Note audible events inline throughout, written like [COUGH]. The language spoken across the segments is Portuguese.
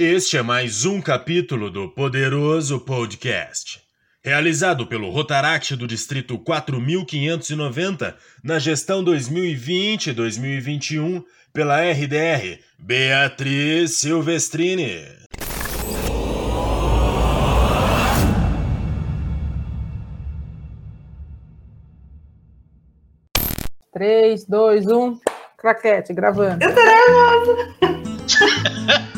Este é mais um capítulo do Poderoso Podcast, realizado pelo Rotaract do Distrito 4590 na gestão 2020-2021 pela RDR Beatriz Silvestrini. Três, dois, um. Claquete, gravando. Eu tô nervosa. [LAUGHS]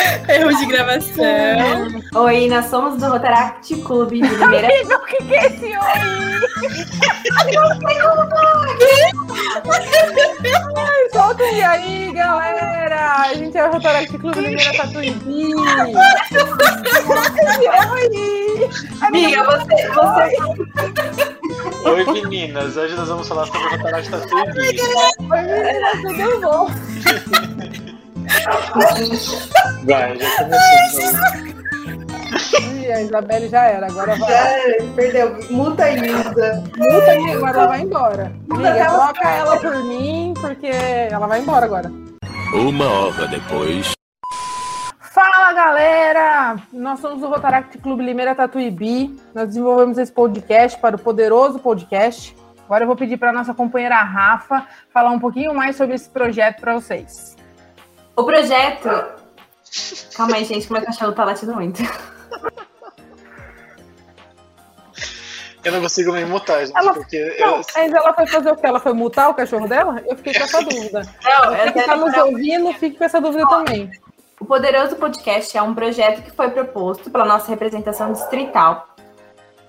[LAUGHS] Erro de gravação. Oi, nós somos do Rotaract Clube de Limeira. Amigo, o que, que é esse oi? Ai, solta e aí, galera! A gente é o Rotaract Clube Limeira Tatuibi. Oi! Amiga, você, você, Oi meninas, hoje nós vamos falar sobre o Rotaract Tatuí. Oi, menina, tudo bom? [LAUGHS] Vai, já começou. Ih, a Isabelle já era, agora vai. já perdeu. Muta ainda. Multa aí, agora ela vai embora. Amiga, ela- troca ela por mim, porque ela vai embora agora. Uma hora depois. Fala galera! Nós somos o Rotaract Clube Limeira Tatuibi. Nós desenvolvemos esse podcast para o Poderoso Podcast. Agora eu vou pedir para nossa companheira Rafa falar um pouquinho mais sobre esse projeto para vocês. O projeto. Calma aí, gente, que meu cachorro tá latindo muito. Eu não consigo me mutar, gente, Ela- porque Não, eu, mas ela foi fazer o quê? Ela foi mutar o cachorro dela? Eu fiquei com essa dúvida. Não, que está nos ouvindo, fique com essa dúvida também. O Poderoso Podcast é um projeto que foi proposto pela nossa representação distrital.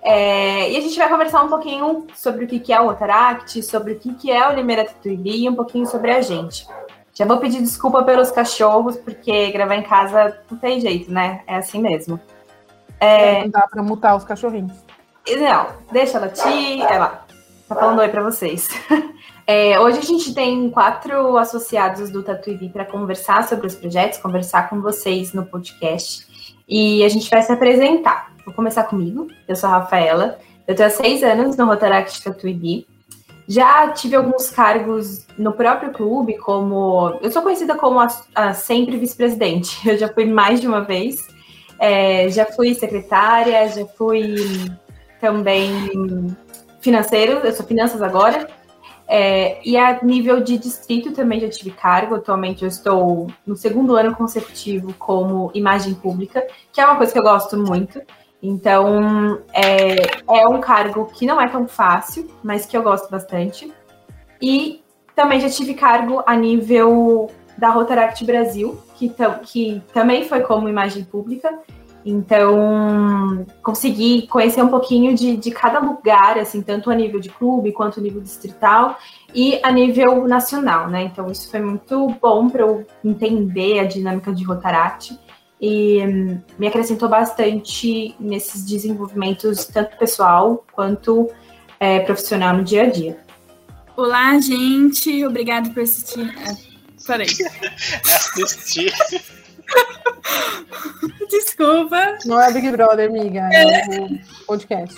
É, e a gente vai conversar um pouquinho sobre o que que é o Rotaract, sobre o que que é o Limeira Tatuibi e um pouquinho sobre a gente. Já vou pedir desculpa pelos cachorros, porque gravar em casa não tem jeito, né? É assim mesmo. Não dá para mutar os cachorrinhos. Não, deixa ela ti, ela tá falando oi pra vocês. [LAUGHS] É, hoje a gente tem quatro associados do Tatuibi para conversar sobre os projetos, conversar com vocês no podcast. E a gente vai se apresentar. Vou começar comigo. Eu sou a Rafaela. Eu tenho há seis anos no Rotaract Tatuibi. Já tive alguns cargos no próprio clube, como. Eu sou conhecida como a, a sempre vice-presidente. [LAUGHS] Eu já fui mais de uma vez. É, já fui secretária, já fui também financeiro, eu sou finanças agora. É, e a nível de distrito também já tive cargo. Atualmente eu estou no segundo ano consecutivo como imagem pública, que é uma coisa que eu gosto muito. Então é, é um cargo que não é tão fácil, mas que eu gosto bastante. E também já tive cargo a nível da Rotaract Brasil, que, que também foi como imagem pública. Então, consegui conhecer um pouquinho de, de cada lugar, assim, tanto a nível de clube quanto a nível distrital e a nível nacional, né? Então, isso foi muito bom para eu entender a dinâmica de Rotaract e hum, me acrescentou bastante nesses desenvolvimentos, tanto pessoal quanto é, profissional no dia a dia. Olá, gente. Obrigado por assistir. Ah, peraí. [LAUGHS] assisti. [LAUGHS] Desculpa. Não é Big Brother, amiga, é o podcast.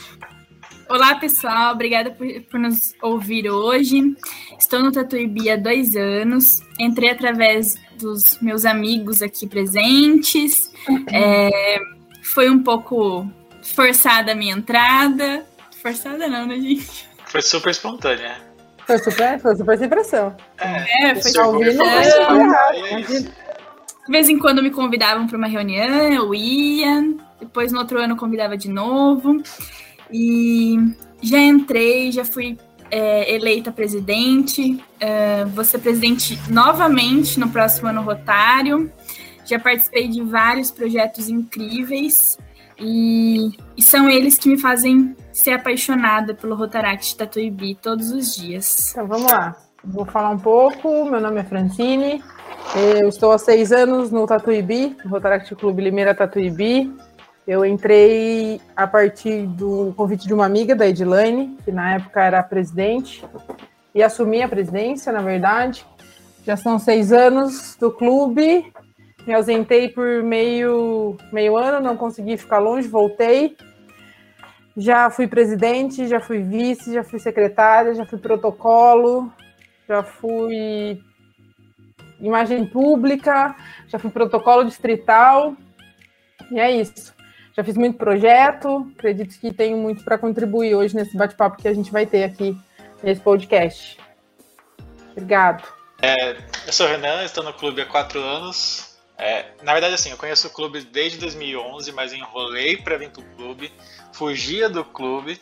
Olá, pessoal. Obrigada por, por nos ouvir hoje. Estou no Tatuibi há dois anos. Entrei através dos meus amigos aqui presentes. É, foi um pouco forçada a minha entrada. Forçada não, né, gente? Foi super espontânea. Foi super, foi super sem pressão. É, foi Tá ouvindo? Super é isso. De vez em quando me convidavam para uma reunião, eu ia. Depois no outro ano convidava de novo. E já entrei, já fui é, eleita presidente. É, vou ser presidente novamente no próximo ano rotário. Já participei de vários projetos incríveis. E, e são eles que me fazem ser apaixonada pelo Rotaract Tatuibi todos os dias. Então vamos lá. Vou falar um pouco. Meu nome é Francine. Eu estou há seis anos no Tatuibi, no Rotaract Clube Limeira Tatuibi. Eu entrei a partir do convite de uma amiga da Edilane, que na época era presidente, e assumi a presidência, na verdade. Já são seis anos do clube. Me ausentei por meio, meio ano, não consegui ficar longe, voltei. Já fui presidente, já fui vice, já fui secretária, já fui protocolo, já fui imagem pública, já fui protocolo distrital, e é isso. Já fiz muito projeto, acredito que tenho muito para contribuir hoje nesse bate-papo que a gente vai ter aqui nesse podcast. Obrigado. É, eu sou o Renan, estou no clube há quatro anos. É, na verdade, assim, eu conheço o clube desde 2011, mas enrolei para vir para o clube, fugia do clube.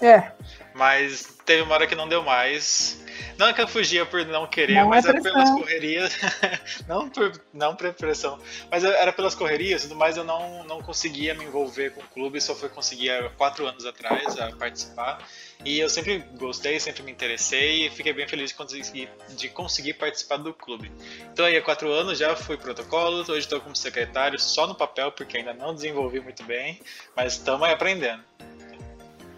É. Mas teve uma hora que não deu mais. Não é que eu fugia por não querer, Não é mas era pressão. pelas correrias. [LAUGHS] não, por, não por pressão. Mas era pelas correrias e tudo mais, eu não, não conseguia me envolver com o clube, só fui conseguir há quatro anos atrás a participar. E eu sempre gostei, sempre me interessei e fiquei bem feliz de conseguir, de conseguir participar do clube. Então aí há quatro anos já fui protocolo, hoje estou como secretário só no papel, porque ainda não desenvolvi muito bem, mas estamos aprendendo.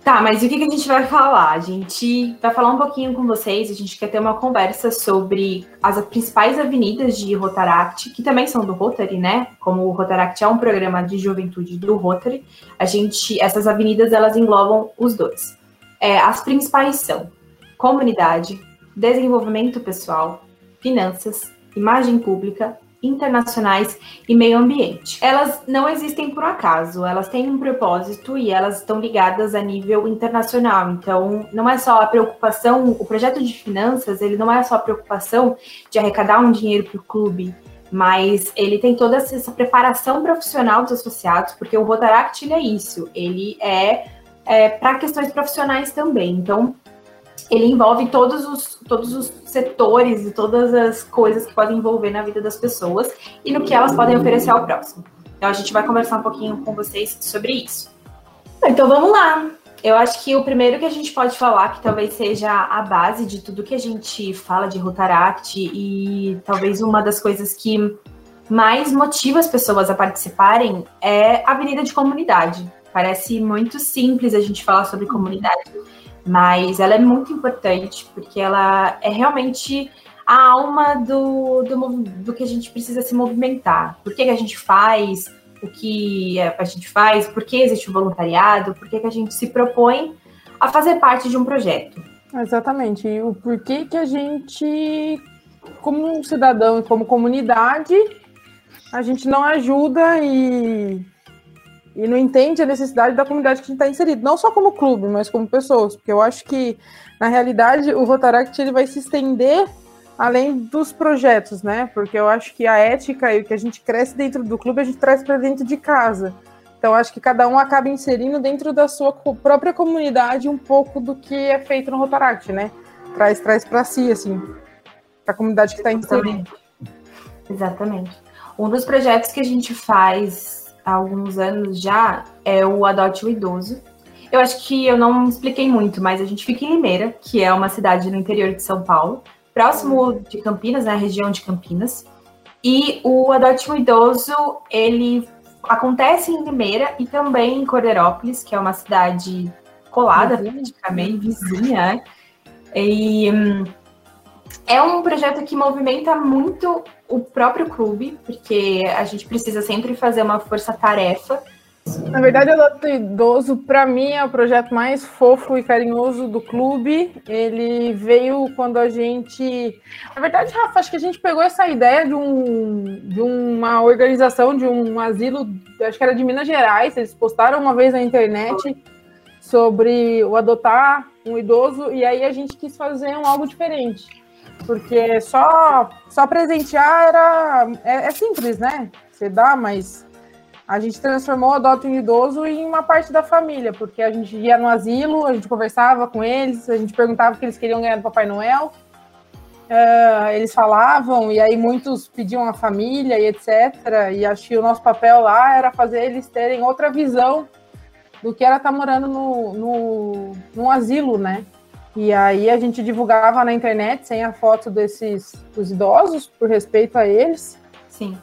Tá, mas o que, que a gente vai falar? A gente vai falar um pouquinho com vocês, a gente quer ter uma conversa sobre as principais avenidas de Rotaract, que também são do Rotary, né? Como o Rotaract é um programa de juventude do Rotary, a gente, essas avenidas elas englobam os dois. É, as principais são comunidade, desenvolvimento pessoal, finanças, imagem pública, internacionais e meio ambiente. Elas não existem por acaso, elas têm um propósito e elas estão ligadas a nível internacional. Então, não é só a preocupação, o projeto de finanças, ele não é só a preocupação de arrecadar um dinheiro para o clube, mas ele tem toda essa preparação profissional dos associados, porque o Rotaract é isso, ele é, é para questões profissionais também. Então, ele envolve todos os, todos os setores e todas as coisas que podem envolver na vida das pessoas e no que elas podem oferecer ao próximo. Então a gente vai conversar um pouquinho com vocês sobre isso. Então vamos lá. Eu acho que o primeiro que a gente pode falar, que talvez seja a base de tudo que a gente fala de Rotaract e talvez uma das coisas que mais motiva as pessoas a participarem é a Avenida de Comunidade. Parece muito simples a gente falar sobre comunidade, mas ela é muito importante porque ela é realmente a alma do, do, do que a gente precisa se movimentar. Por que, que a gente faz o que a gente faz, por que existe o voluntariado, por que, que a gente se propõe a fazer parte de um projeto. Exatamente. E o porquê que a gente, como cidadão e como comunidade, a gente não ajuda e, e não entende a necessidade da comunidade que a gente está inserido. Não só como clube, mas como pessoas. Porque eu acho que, na realidade, o Rotaract ele vai se estender além dos projetos, né? Porque eu acho que a ética e o que a gente cresce dentro do clube, a gente traz para dentro de casa. Então, acho que cada um acaba inserindo dentro da sua própria comunidade um pouco do que é feito no Rotaract, né? Traz, traz para si, assim, para a comunidade que está inserida. Exatamente. Um dos projetos que a gente faz há alguns anos já é o Adote o Idoso. Eu acho que eu não expliquei muito, mas a gente fica em Limeira, que é uma cidade no interior de São Paulo, próximo de Campinas, na região de Campinas. E o Adote um Idoso, ele acontece em Limeira e também em Corderópolis, que é uma cidade colada, Vizinha. praticamente, vizinha. né? E hum, é um projeto que movimenta muito o próprio clube, porque a gente precisa sempre fazer uma força-tarefa. Na verdade, o Adoto Idoso, para mim, é o projeto mais fofo e carinhoso do clube. Ele veio quando a gente. Na verdade, Rafa, acho que a gente pegou essa ideia de, um, de uma organização, de um asilo, acho que era de Minas Gerais. Eles postaram uma vez na internet sobre o adotar um idoso, e aí a gente quis fazer um algo diferente. Porque só, só presentear era. É, é simples, né? Você dá, mas a gente transformou o Adota um Idoso em uma parte da família, porque a gente ia no asilo, a gente conversava com eles, a gente perguntava o que eles queriam ganhar do Papai Noel. Ah, eles falavam, e aí muitos pediam a família e etc. E acho que o nosso papel lá era fazer eles terem outra visão do que era estar morando no, no, num asilo, né? E aí a gente divulgava na internet sem a foto desses dos idosos, por respeito a eles Sim.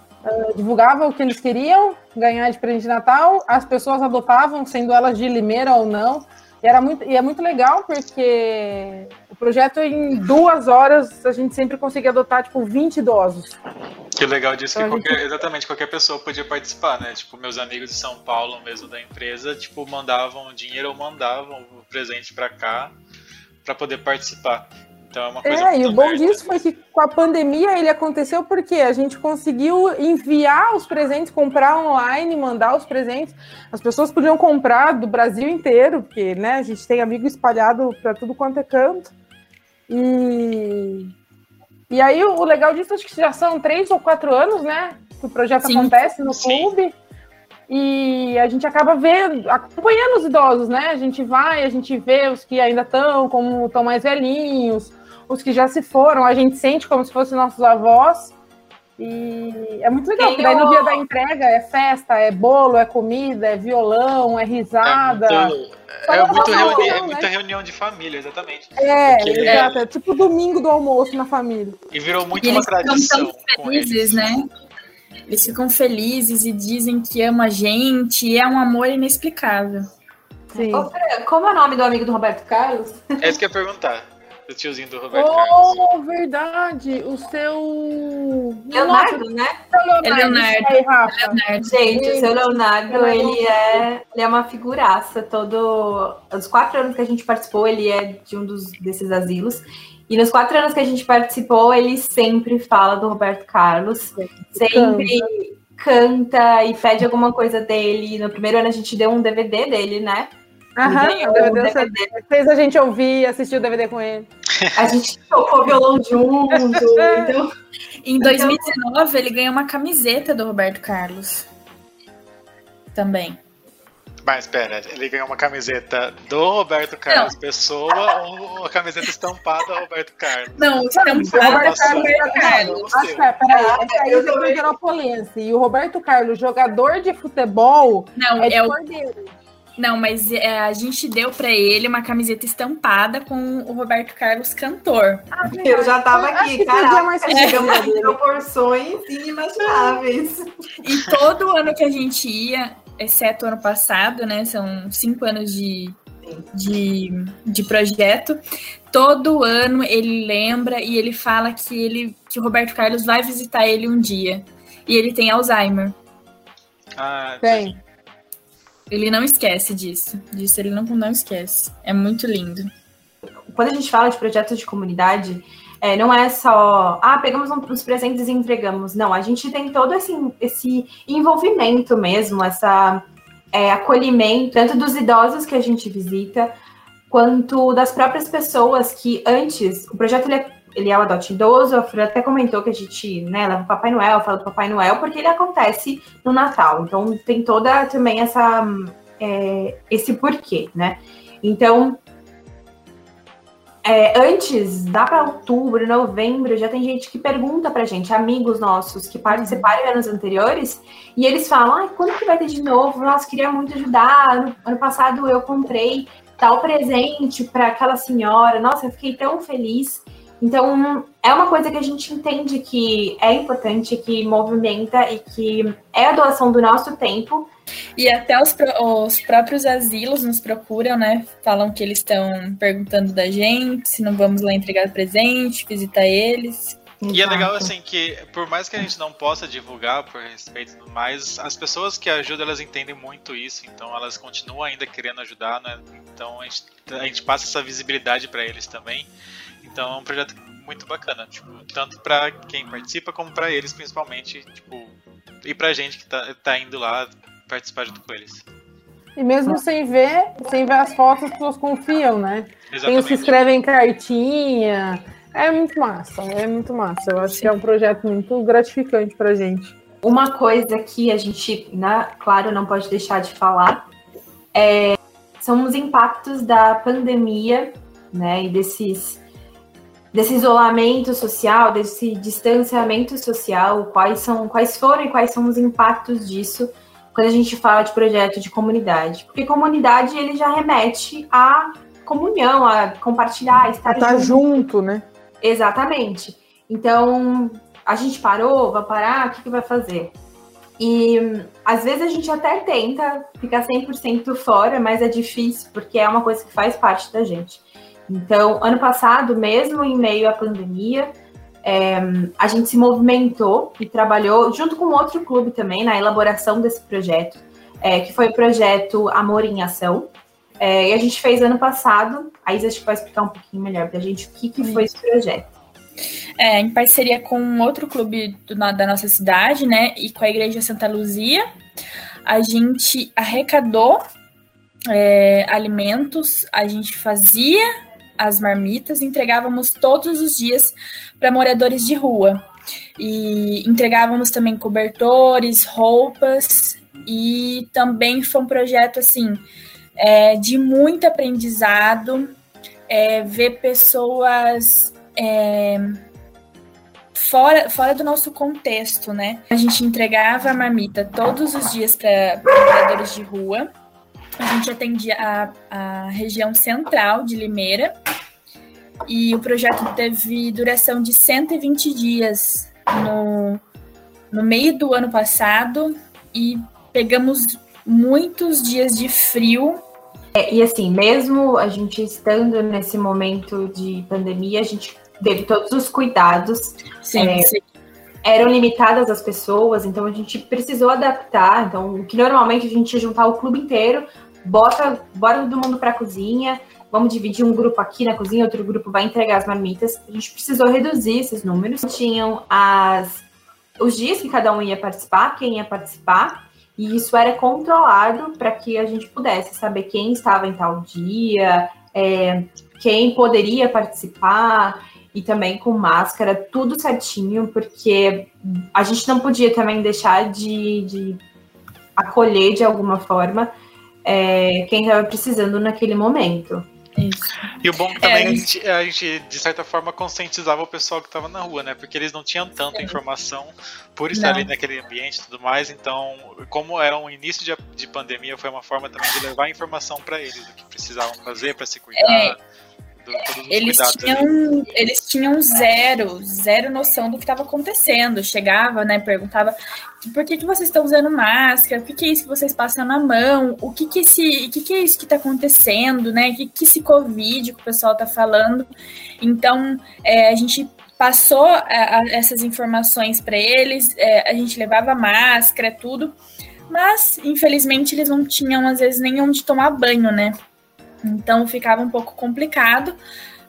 divulgava o que eles queriam ganhar de presente de Natal, as pessoas adotavam, sendo elas de Limeira ou não. E, era muito, e é muito legal porque o projeto, em duas horas, a gente sempre conseguia adotar, tipo, 20 idosos. Que legal disso que Então, gente- qualquer, exatamente qualquer pessoa podia participar, né? Tipo, meus amigos de São Paulo mesmo da empresa, tipo, mandavam dinheiro ou mandavam o presente pra cá pra poder participar. Então é uma coisa É, e o bom aberta. disso foi que com a pandemia ele aconteceu porque a gente conseguiu enviar os presentes, comprar online, mandar os presentes. As pessoas podiam comprar do Brasil inteiro, porque né, a gente tem amigo espalhado para tudo quanto é canto. E, e aí o o legal disso, acho que já são três ou quatro anos, né? Que o projeto Sim. acontece no Sim. clube. E a gente acaba vendo, acompanhando os idosos, né? A gente vai, a gente vê os que ainda estão, como estão mais velhinhos, os que já se foram, a gente sente como se fossem nossos avós. E é muito legal, Tem porque daí no dia da entrega é festa, é bolo, é comida, é violão, é risada. É muito, é muito reunião, reuni- é né? muita reunião de família, exatamente. É, Porque- exato. É tipo domingo do almoço na família. E virou muito E uma tradição tão com felizes, eles. né? Eles ficam felizes e dizem que ama a gente, e é um amor inexplicável. Sim. Ô, Fran, Como é o nome do amigo do Roberto Carlos? É isso que eu ia perguntar. Do tiozinho do Roberto Carlos. Oh, verdade. O seu. Leonardo, né? Leonardo. É Leonardo. Aí. Leonardo. Gente, o seu Leonardo, Leonardo. ele é, ele é uma figuraça. Todo, os quatro anos que a gente participou, ele é de um dos, desses asilos. E nos quatro anos que a gente participou, ele sempre fala do Roberto Carlos. Sempre canta e pede alguma coisa dele. No primeiro ano a gente deu um DVD dele, né? Aham, um DVD DVD. fez a gente ouvir, assistir o DVD com ele. [LAUGHS] A gente tocou violão junto. [LAUGHS] Então, Em 2019, ele ganhou uma camiseta do Roberto Carlos. Também. Mas espera, ele ganhou uma camiseta do Roberto Carlos Pessoa ou uma camiseta estampada Roberto Carlos? Não, O estampado Roberto Carlos. Ah, tá, peraí, Ah, esse aí eu é do também. Veropolense. E o Roberto Carlos, jogador de futebol, Não, é é o, Cordeiro. não mas é, a gente deu pra ele uma camiseta estampada com o Roberto Carlos cantor. eu já tava aqui, é mais chegamos a proporções inimagináveis. E todo ano que a gente ia, exceto o ano passado, né? São cinco anos de, de, de projeto. Todo ano ele lembra e ele fala que ele que o Roberto Carlos vai visitar ele um dia. E ele tem Alzheimer. Ah, Tem. Ele não esquece disso. Disso ele não, não esquece. É muito lindo. Quando a gente fala de projetos de comunidade, é, não é só, ah, pegamos uns presentes e entregamos. Não, a gente tem todo esse, esse envolvimento mesmo, essa é, acolhimento, tanto dos idosos que a gente visita, quanto das próprias pessoas que antes, o projeto ele é, ele é o adote idoso, a Fran até comentou que a gente né, leva o Papai Noel, fala do Papai Noel, porque ele acontece no Natal. Então tem toda também essa é, esse porquê, né? Então, é, antes, dá para outubro, novembro, já tem gente que pergunta pra gente, amigos nossos que participaram anos anteriores, e eles falam, ai, quando que vai ter de novo? Nossa, queria muito ajudar. Ano, ano passado eu comprei tal presente para aquela senhora, nossa, eu fiquei tão feliz. Então, é uma coisa que a gente entende que é importante, que movimenta e que é a doação do nosso tempo. E até os, os próprios asilos nos procuram, né? Falam que eles estão perguntando da gente, se não vamos lá entregar presente, visitar eles. E é legal assim que, por mais que a gente não possa divulgar por respeito tudo mais, as pessoas que ajudam elas entendem muito isso, então elas continuam ainda querendo ajudar, né? Então a gente, a gente passa essa visibilidade para eles também. Então é um projeto muito bacana, tipo, tanto para quem participa como para eles principalmente, tipo, e pra gente que tá, tá indo lá participar junto com eles. E mesmo sem ver, sem ver as fotos, as pessoas confiam, né? Tem os que Exatamente. escrevem cartinha. É muito massa, é muito massa. Eu acho que é um projeto muito gratificante pra gente. Uma coisa que a gente, né, claro, não pode deixar de falar é, são os impactos da pandemia, né, e desses desse isolamento social, desse distanciamento social, quais são, quais foram e quais são os impactos disso quando a gente fala de projeto de comunidade, porque comunidade ele já remete à comunhão, a compartilhar, a estar Tá junto. junto, né? Exatamente. Então, a gente parou, vai parar, o que, que vai fazer? E às vezes a gente até tenta ficar 100% fora, mas é difícil, porque é uma coisa que faz parte da gente. Então, ano passado, mesmo em meio à pandemia, é, a gente se movimentou e trabalhou junto com outro clube também na elaboração desse projeto, é, que foi o projeto Amor em Ação. É, e a gente fez ano passado. A Isa acho que vai explicar um pouquinho melhor para a gente o que, que foi esse projeto. É, em parceria com outro clube do, da nossa cidade, né, e com a Igreja Santa Luzia, a gente arrecadou é, alimentos, a gente fazia as marmitas, entregávamos todos os dias para moradores de rua. E entregávamos também cobertores, roupas, e também foi um projeto assim é, de muito aprendizado, é, ver pessoas é, fora, fora do nosso contexto, né? A gente entregava a marmita todos os dias para moradores de rua. A gente atendia a, a região central de Limeira. E o projeto teve duração de 120 dias no, no meio do ano passado e pegamos muitos dias de frio. É, e assim, mesmo a gente estando nesse momento de pandemia, a gente teve todos os cuidados. Sim, é, sim. Eram limitadas as pessoas, então a gente precisou adaptar. Então, o que normalmente a gente ia juntar o clube inteiro, bota, bora todo mundo para a cozinha, vamos dividir um grupo aqui na cozinha, outro grupo vai entregar as marmitas. A gente precisou reduzir esses números. Tinham as os dias que cada um ia participar, quem ia participar, e isso era controlado para que a gente pudesse saber quem estava em tal dia, é, quem poderia participar e também com máscara, tudo certinho, porque a gente não podia também deixar de, de acolher de alguma forma é, quem estava precisando naquele momento. Isso. E o bom é que também é, a, gente, a, gente, de certa forma, conscientizava o pessoal que estava na rua, né? Porque eles não tinham tanta Sim. informação por estar não. ali naquele ambiente e tudo mais. Então, como era um início de, de pandemia, foi uma forma também de levar informação para eles do que precisavam fazer para se cuidar. É, eles tinham, eles tinham zero, zero noção do que estava acontecendo. Chegava, né, perguntava por que, que vocês estão usando máscara, o que, que é isso que vocês passam na mão, o que, que, esse, o que, que é isso que está acontecendo, né? O que, que esse Covid que o pessoal está falando. Então, é, a gente passou a, a, essas informações para eles, é, a gente levava máscara, tudo, mas infelizmente eles não tinham, às vezes, nem onde tomar banho, né? Então ficava um pouco complicado,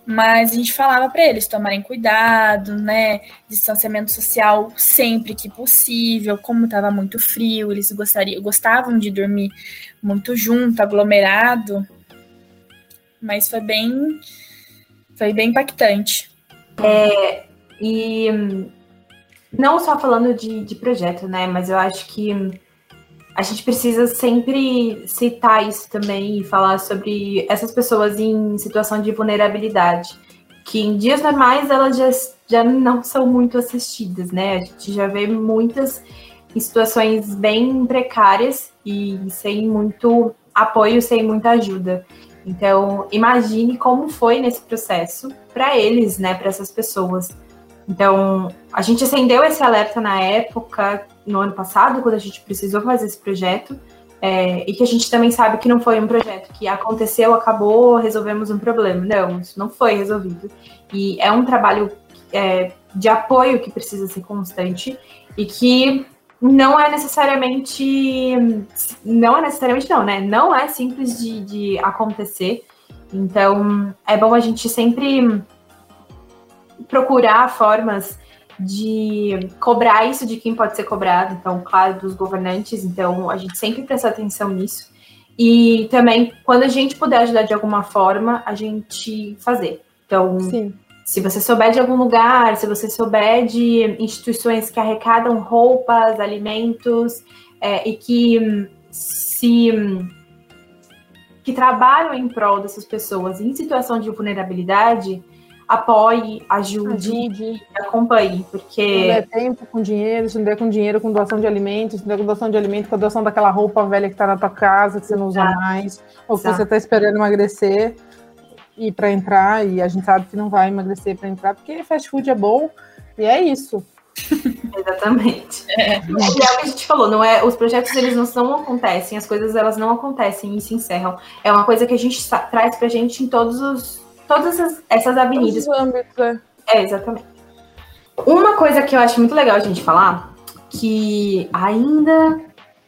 mas a gente falava para eles tomarem cuidado, né? Distanciamento social sempre que possível, como estava muito frio, eles gostariam, gostavam de dormir muito junto, aglomerado. Mas foi bem foi bem impactante. É, e não só falando de, de projeto, né? Mas eu acho que a gente precisa sempre citar isso também e falar sobre essas pessoas em situação de vulnerabilidade, que em dias normais elas já, já não são muito assistidas, né? A gente já vê muitas em situações bem precárias e sem muito apoio, sem muita ajuda. Então, imagine como foi nesse processo para eles, né, para essas pessoas. Então, a gente acendeu esse alerta na época, no ano passado, quando a gente precisou fazer esse projeto, é, e que a gente também sabe que não foi um projeto que aconteceu, acabou, resolvemos um problema. Não, isso não foi resolvido. E é um trabalho é, de apoio que precisa ser constante e que não é necessariamente. Não é necessariamente, não, né? Não é simples de, de acontecer. Então, é bom a gente sempre procurar formas de cobrar isso de quem pode ser cobrado, então, claro, dos governantes, então a gente sempre presta atenção nisso. E também, quando a gente puder ajudar de alguma forma, a gente fazer. Então, Sim. se você souber de algum lugar, se você souber de instituições que arrecadam roupas, alimentos é, e que se que trabalham em prol dessas pessoas em situação de vulnerabilidade, apoie, ajude, ajude. e acompanhe, porque... Se não der tempo com dinheiro, se não der com dinheiro com doação de alimentos, se não der com doação de alimentos, com a doação daquela roupa velha que está na tua casa, que você não usa Exato. mais, ou que Exato. você está esperando emagrecer e para entrar, e a gente sabe que não vai emagrecer para entrar, porque fast food é bom, e é isso. [LAUGHS] Exatamente. É. é. o que a gente falou, não é, os projetos eles não, não acontecem, as coisas elas não acontecem e se encerram. É uma coisa que a gente traz pra gente em todos os todas essas, essas avenidas. Âmbitos, é. é, exatamente. Uma coisa que eu acho muito legal a gente falar, que ainda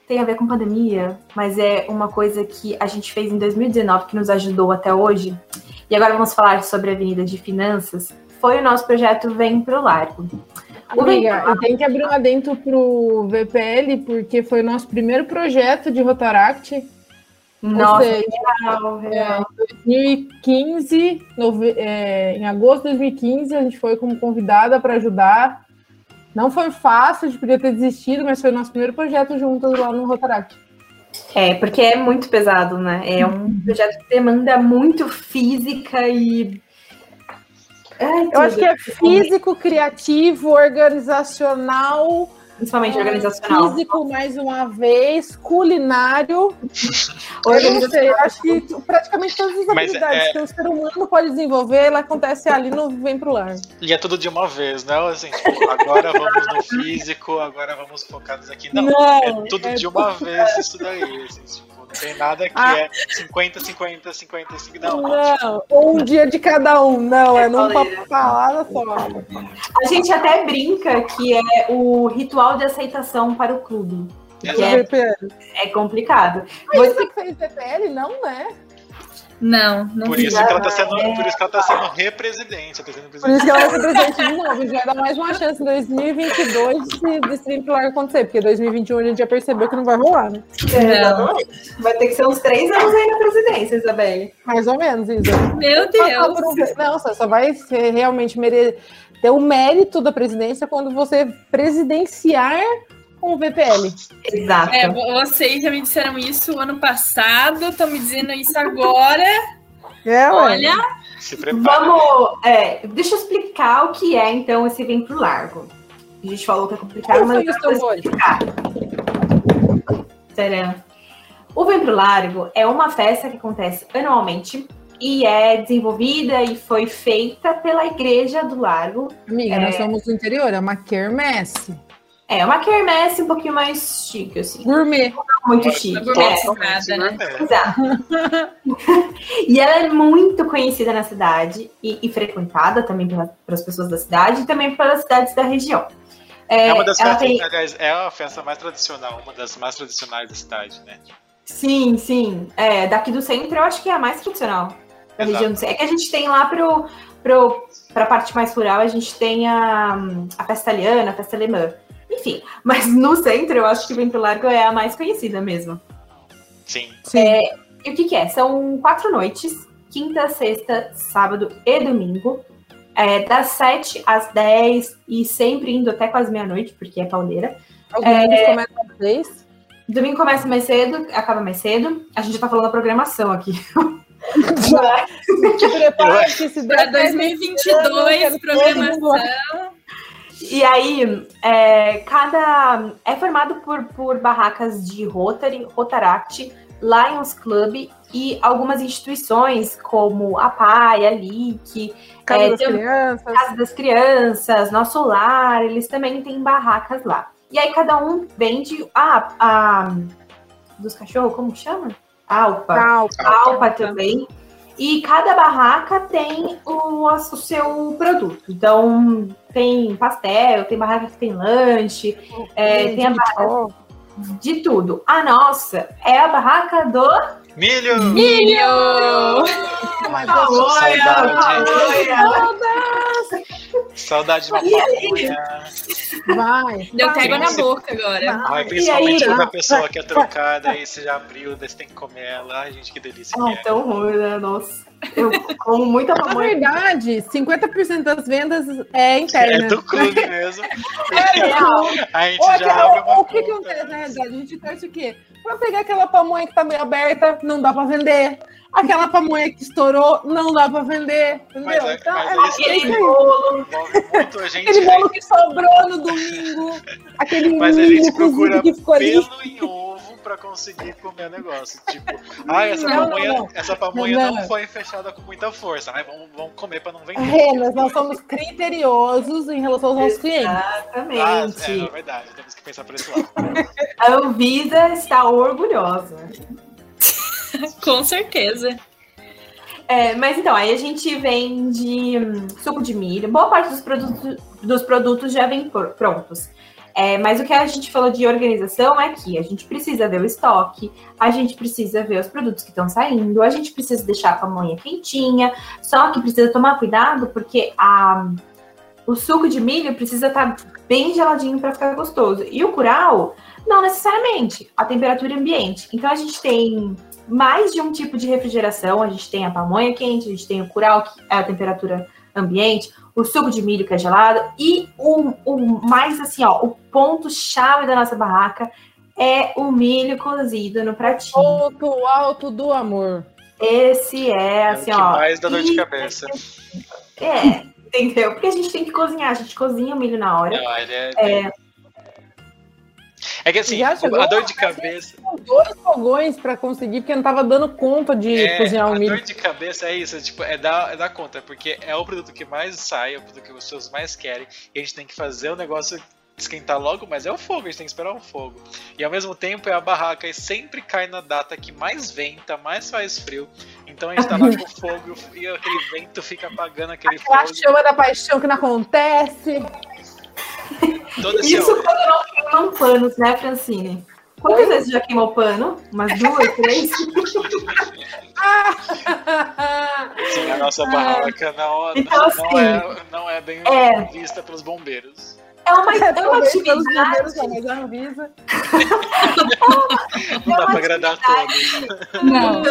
tem a ver com pandemia, mas é uma coisa que a gente fez em 2019 que nos ajudou até hoje. E agora vamos falar sobre a Avenida de Finanças. Foi o nosso projeto Vem Pro Largo. Amiga, eu tenho que abrir um adentro pro VPL, porque foi o nosso primeiro projeto de Rotaract. Nossa, seja, real, real. Em 2015, nove- é, em agosto de 2015, a gente foi como convidada para ajudar. Não foi fácil, a gente podia ter desistido, mas foi o nosso primeiro projeto juntas lá no Rotaract. É, porque é muito pesado, né? É um projeto que demanda muito física e. Ai, Eu acho que é físico, criativo, organizacional, Principalmente organizacional. físico mais uma vez, culinário. [LAUGHS] Eu não Organizacional. sei, eu acho que praticamente todas as Mas habilidades é- que o ser humano pode desenvolver, ela acontece ali no Vem Pro Lar. E é tudo de uma vez, não assim, tipo, agora vamos no físico, agora vamos focados aqui. Não, Não, é tudo é de uma vez isso daí. assim, tipo, não tem nada que Ah. é 50, 50, 50, 50. Não, Não, ou um dia de cada um, não, é num Pauleira. papo palavra só. A gente até brinca que é o ritual de aceitação para o clube. Que é, VPL. é complicado. Mas você fez VPL? Não, né? Não, não Por isso que ela tá sendo, por isso que ela tá sendo represidente. Tá sendo Por isso que ela vai ser presidente de novo. Vai dar mais uma chance em 2022 de, Pro Lar acontecer, porque 2021 a gente já percebeu que não vai rolar, né? Exatamente. Vai ter que ser uns três anos aí na presidência, Isabelle. Mais ou menos, Isa. Meu Deus. um- Não, você só vai ser realmente mere... ter o mérito da presidência quando você presidenciar com o VPL. Exato. É, vocês já me disseram isso ano passado, estão me dizendo isso agora. É. Olha, Se prepara. Vamos. é, deixa eu explicar o que é, então, esse Vem pro Largo. A gente falou que é complicado, Como mas foi isso, eu vou explicar. Tcharam. O Vem pro Largo é uma festa que acontece anualmente e é desenvolvida e foi feita pela Igreja do Largo. Amiga, nós somos do interior, é uma quermesse. É uma quermesse um pouquinho mais chique, assim. Gourmet. Muito chique. gourmetizada, É. né? É. Exato. [LAUGHS] e ela é muito conhecida na cidade e, e frequentada também pela- pelas pessoas da cidade e também pelas cidades da região. É uma das festas, tem- aliás, é a festa mais tradicional, uma das mais tradicionais da cidade, né? Sim, sim. É, daqui do centro eu acho que é a mais tradicional. Da região do centro. É que a gente tem lá pro, pro, pra parte mais rural, a gente tem a, a festa italiana, a festa alemã. Enfim, mas no centro eu acho que Vento Largo é a mais conhecida mesmo. Sim. Sim. E o que, que é? São quatro noites, quinta, sexta, sábado e domingo. É, das 7 às 10 e sempre indo até quase meia-noite, porque é pauleira. Alguns começam às seis. Domingo começa mais cedo, acaba mais cedo. A gente já tá falando da programação aqui. [LAUGHS] [LAUGHS] Te prepara que se Para der 2022, programação. E aí, é, cada. É formado por, por barracas de Rotary, Rotaract, Lions Club e algumas instituições como a PAI, a LIC, Casa É, das tem- crianças. Casa das Crianças, Nosso Lar, eles também têm barracas lá. E aí cada um vende. Ah, a. Dos cachorros, como chama? Alpa. Calma. Alpa também. E cada barraca tem o, o seu produto. Então, tem pastel, tem barraca que tem lanche, é, tem a barraca de tudo. A nossa é a barraca do. Milho! Milho! Saudade de uma E aí? pamonha. Vai. Deu vai. até água na boca agora. Ai, E principalmente aí? quando a pessoa que é trocada, aí você já abriu, daí você tem que comer ela. Ai, gente, que delícia. Ai, que é. tão ruim, né? Nossa. Eu como muita Na pamonha. verdade, 50% das vendas é É interna. do clube mesmo. É real. A gente Ou já aquela- abre uma o que, que conta. acontece na realidade? A gente torce o quê? Pra pegar aquela pamonha que tá meio aberta, não dá pra vender. Aquela pamonha que estourou, não dá pra vender. Entendeu? Mas é- então, mas é isso Aquele bolo. [LAUGHS] Aquele bolo que sobrou no domingo, aquele Mas a milho gente procura cozido que ficou ali. pelo em ovo pra conseguir comer o negócio. Tipo, [LAUGHS] ai, essa Não, pamonha, não, não. essa pamonha Não, foi fechada com muita força. Ai, vamos, vamos comer pra não vender. Renas, nós somos criteriosos em relação aos nossos clientes. Ah, Exatamente. é, é verdade, temos que pensar por esse lado. [LAUGHS] A Anvisa está orgulhosa. [LAUGHS] Com certeza. É, mas então, aí a gente vende hum, suco de milho. Boa parte dos produtos, dos produtos já vem prontos. É, mas o que a gente falou de organização é que a gente precisa ver o estoque, a gente precisa ver os produtos que estão saindo, a gente precisa deixar a pamonha quentinha, só que precisa tomar cuidado porque a, o suco de milho precisa estar tá bem geladinho para ficar gostoso. E o curau, não necessariamente, a temperatura ambiente. Então a gente tem mais de um tipo de refrigeração, a gente tem a pamonha quente, a gente tem o curau, que é a temperatura ambiente, o suco de milho que é gelado e o, o mais assim, ó, o ponto chave da nossa barraca é o milho cozido no pratinho. Ponto alto do amor. Esse é assim, é o que ó. Mais da dor de cabeça. É, entendeu? Porque a gente tem que cozinhar, a gente cozinha o milho na hora. Não, ele é, é é que assim, a dor de cabeça. dois fogões para conseguir, porque não tava dando conta de é, cozinhar o milho. A dor de cabeça é isso, tipo, é dar, é dar conta, porque é o produto que mais sai, é o produto que os seus mais querem, e a gente tem que fazer o negócio esquentar logo, mas é o fogo, a gente tem que esperar o fogo. E ao mesmo tempo é a barraca e sempre cai na data que mais venta, mais faz frio. Então a gente tá lá com o fogo e aquele vento fica apagando aquele Aquela fogo. chama da paixão que não acontece. Isso quando não queimam panos, né, Francine? Quantas vezes já queimou pano? Umas duas, três? [LAUGHS] Sim, a nossa barraca não, então, não, assim, é, não é bem é, vista pelos bombeiros. É uma, é uma atividade. [LAUGHS] Não dá pra agradar todos. Não.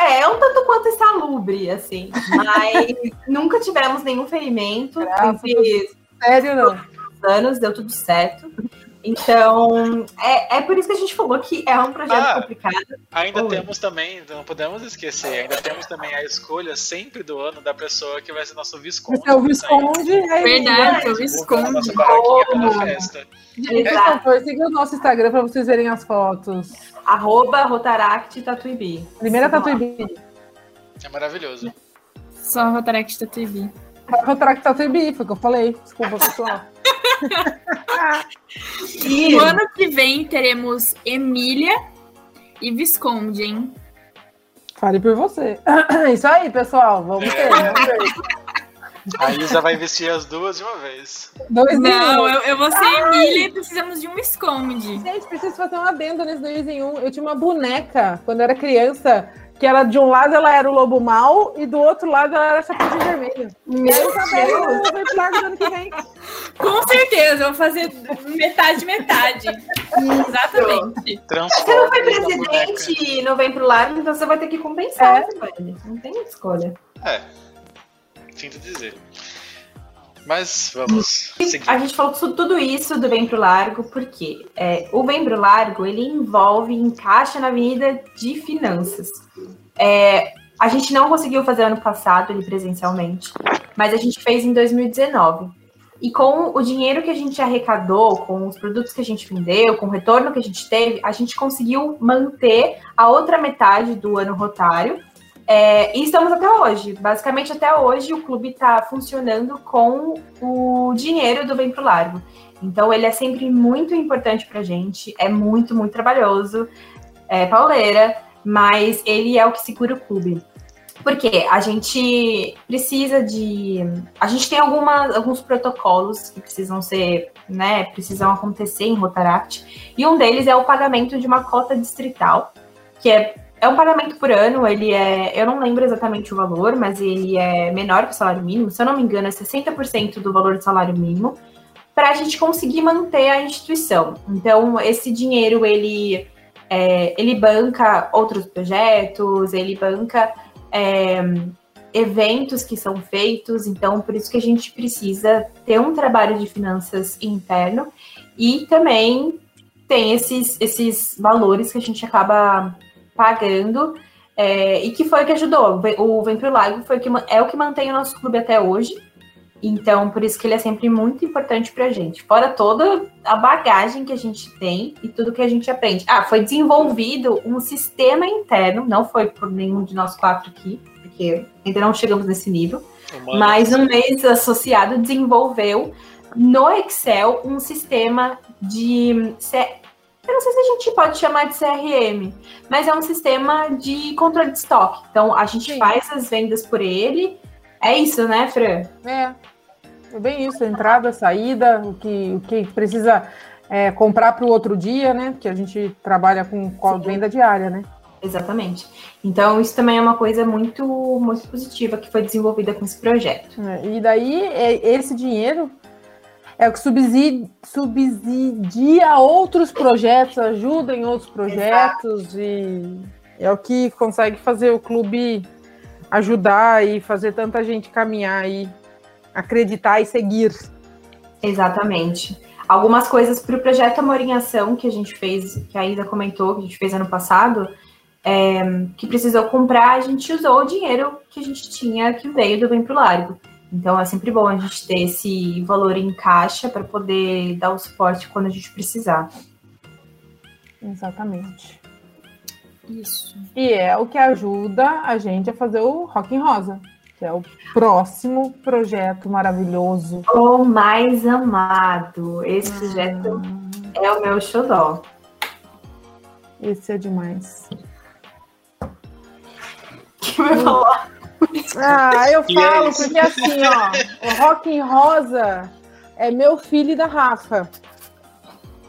É, é um tanto quanto insalubre, assim. Mas nunca tivemos nenhum ferimento. Sério, não anos, deu tudo certo. Então, é, é por isso que a gente falou que é um projeto ah, complicado. Ainda Oi. temos também, não podemos esquecer, ainda temos também a escolha sempre do ano da pessoa que vai ser nosso Visconde. É o Visconde, é verdade, é o Visconde. Nossa festa. Por siga o nosso Instagram para vocês verem as fotos. Arroba Rotaract Tatuibi. Primeira Tatuibi. É maravilhoso. Só Rotaract Tatuibi. Rotaract Tatuibi, foi o que eu falei. Desculpa, pessoal. [LAUGHS] e... No ano que vem teremos Emília e Visconde, hein? Fale por você. [CLEARS THROAT] Isso aí, pessoal. Vamos é. ter. Vamos ver. A Isa vai vestir as duas de uma vez. Dois Não, eu, eu vou ser Emília e precisamos de um esconde. Gente, preciso fazer uma adenda nesse dois em um. Eu tinha uma boneca quando eu era criança que ela de um lado ela era o lobo mau e do outro lado ela era a chapadinha vermelha. Meu Deus! que vem. Com certeza, eu vou fazer metade metade. Exatamente. Você não foi presidente e não vem pro lado, então você vai ter que compensar, é. Não tem escolha. É. Sinto dizer. Mas vamos seguir. A gente falou tudo isso do Pro Largo, porque é, o Pro Largo, ele envolve, encaixa na avenida de finanças. É, a gente não conseguiu fazer ano passado ele presencialmente, mas a gente fez em 2019. E com o dinheiro que a gente arrecadou, com os produtos que a gente vendeu, com o retorno que a gente teve, a gente conseguiu manter a outra metade do ano rotário é, e estamos até hoje. Basicamente, até hoje, o clube está funcionando com o dinheiro do Bem Pro Largo. Então, ele é sempre muito importante para a gente, é muito, muito trabalhoso, é pauleira, mas ele é o que segura o clube. Porque a gente precisa de. A gente tem alguns protocolos que precisam ser, né? Precisam acontecer em Rotaract. E um deles é o pagamento de uma cota distrital, que é é um pagamento por ano, ele é. Eu não lembro exatamente o valor, mas ele é menor que o salário mínimo. Se eu não me engano, é 60% do valor do salário mínimo, para a gente conseguir manter a instituição. Então, esse dinheiro ele, é, ele banca outros projetos, ele banca é, eventos que são feitos. Então, por isso que a gente precisa ter um trabalho de finanças interno e também tem esses, esses valores que a gente acaba pagando, é, e que foi o que ajudou. O Vem Pro Lago foi o que, é o que mantém o nosso clube até hoje. Então, por isso que ele é sempre muito importante pra gente. Fora toda a bagagem que a gente tem e tudo que a gente aprende. Ah, foi desenvolvido um sistema interno, não foi por nenhum de nós quatro aqui, porque ainda não chegamos nesse nível. Mas um mês associado desenvolveu no Excel um sistema de eu não sei se a gente pode chamar de CRM, mas é um sistema de controle de estoque. Então, a gente Sim. faz as vendas por ele. É isso, né, Fran? É. É bem isso, entrada, saída, o que, o que precisa é, comprar para o outro dia, né? Porque a gente trabalha com, venda diária, né? Exatamente. Então, isso também é uma coisa muito, muito positiva que foi desenvolvida com esse projeto. É, e daí, é, esse dinheiro é o que subsidia, subsidia outros projetos, ajuda em outros projetos Exato. e é o que consegue fazer o clube ajudar e fazer tanta gente caminhar e acreditar e seguir. Exatamente. Algumas coisas para o projeto Amor em Ação que a gente fez, que a Isa comentou, que a gente fez ano passado, é, que precisou comprar, a gente usou o dinheiro que a gente tinha que veio do Bem Pro Largo. Então é sempre bom a gente ter esse valor em caixa para poder dar o suporte quando a gente precisar. Exatamente. Isso. E é o que ajuda a gente a fazer o Rock em Rosa, que é o próximo projeto maravilhoso. O mais amado. Esse projeto ah. é o meu xodó. Esse é demais. [LAUGHS] Que vai falar? Ah, eu [LAUGHS] falo, porque assim, ó, o Rock em Rosa é meu filho da Rafa.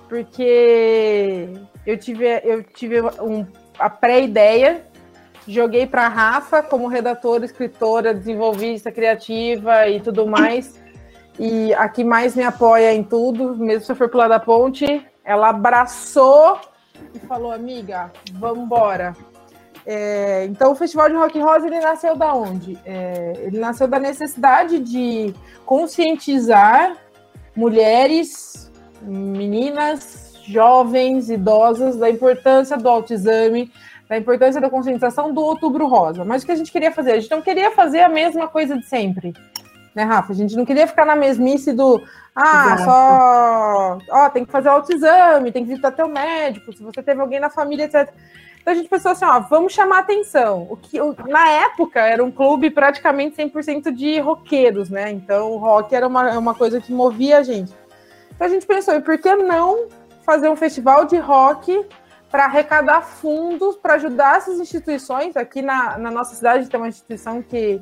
Porque eu tive, eu tive um, a pré-ideia, joguei para Rafa como redatora, escritora, desenvolvista, criativa e tudo mais. E a que mais me apoia em tudo, mesmo se eu for pular da ponte, ela abraçou e falou, amiga, vamos embora. É, então, o Festival de Rock Rosa ele nasceu da onde? É, ele nasceu da necessidade de conscientizar mulheres, meninas, jovens, idosas da importância do autoexame, da importância da conscientização do Outubro Rosa. Mas o que a gente queria fazer? A gente não queria fazer a mesma coisa de sempre, né, Rafa? A gente não queria ficar na mesmice do ah, Exato. só ó, tem que fazer autoexame, tem que visitar teu médico, se você teve alguém na família, etc. Então a gente pensou assim, ó, vamos chamar atenção. O que o, na época era um clube praticamente 100% de roqueiros, né? Então o rock era uma, uma coisa que movia a gente. Então a gente pensou, e por que não fazer um festival de rock para arrecadar fundos para ajudar essas instituições? Aqui na, na nossa cidade tem uma instituição que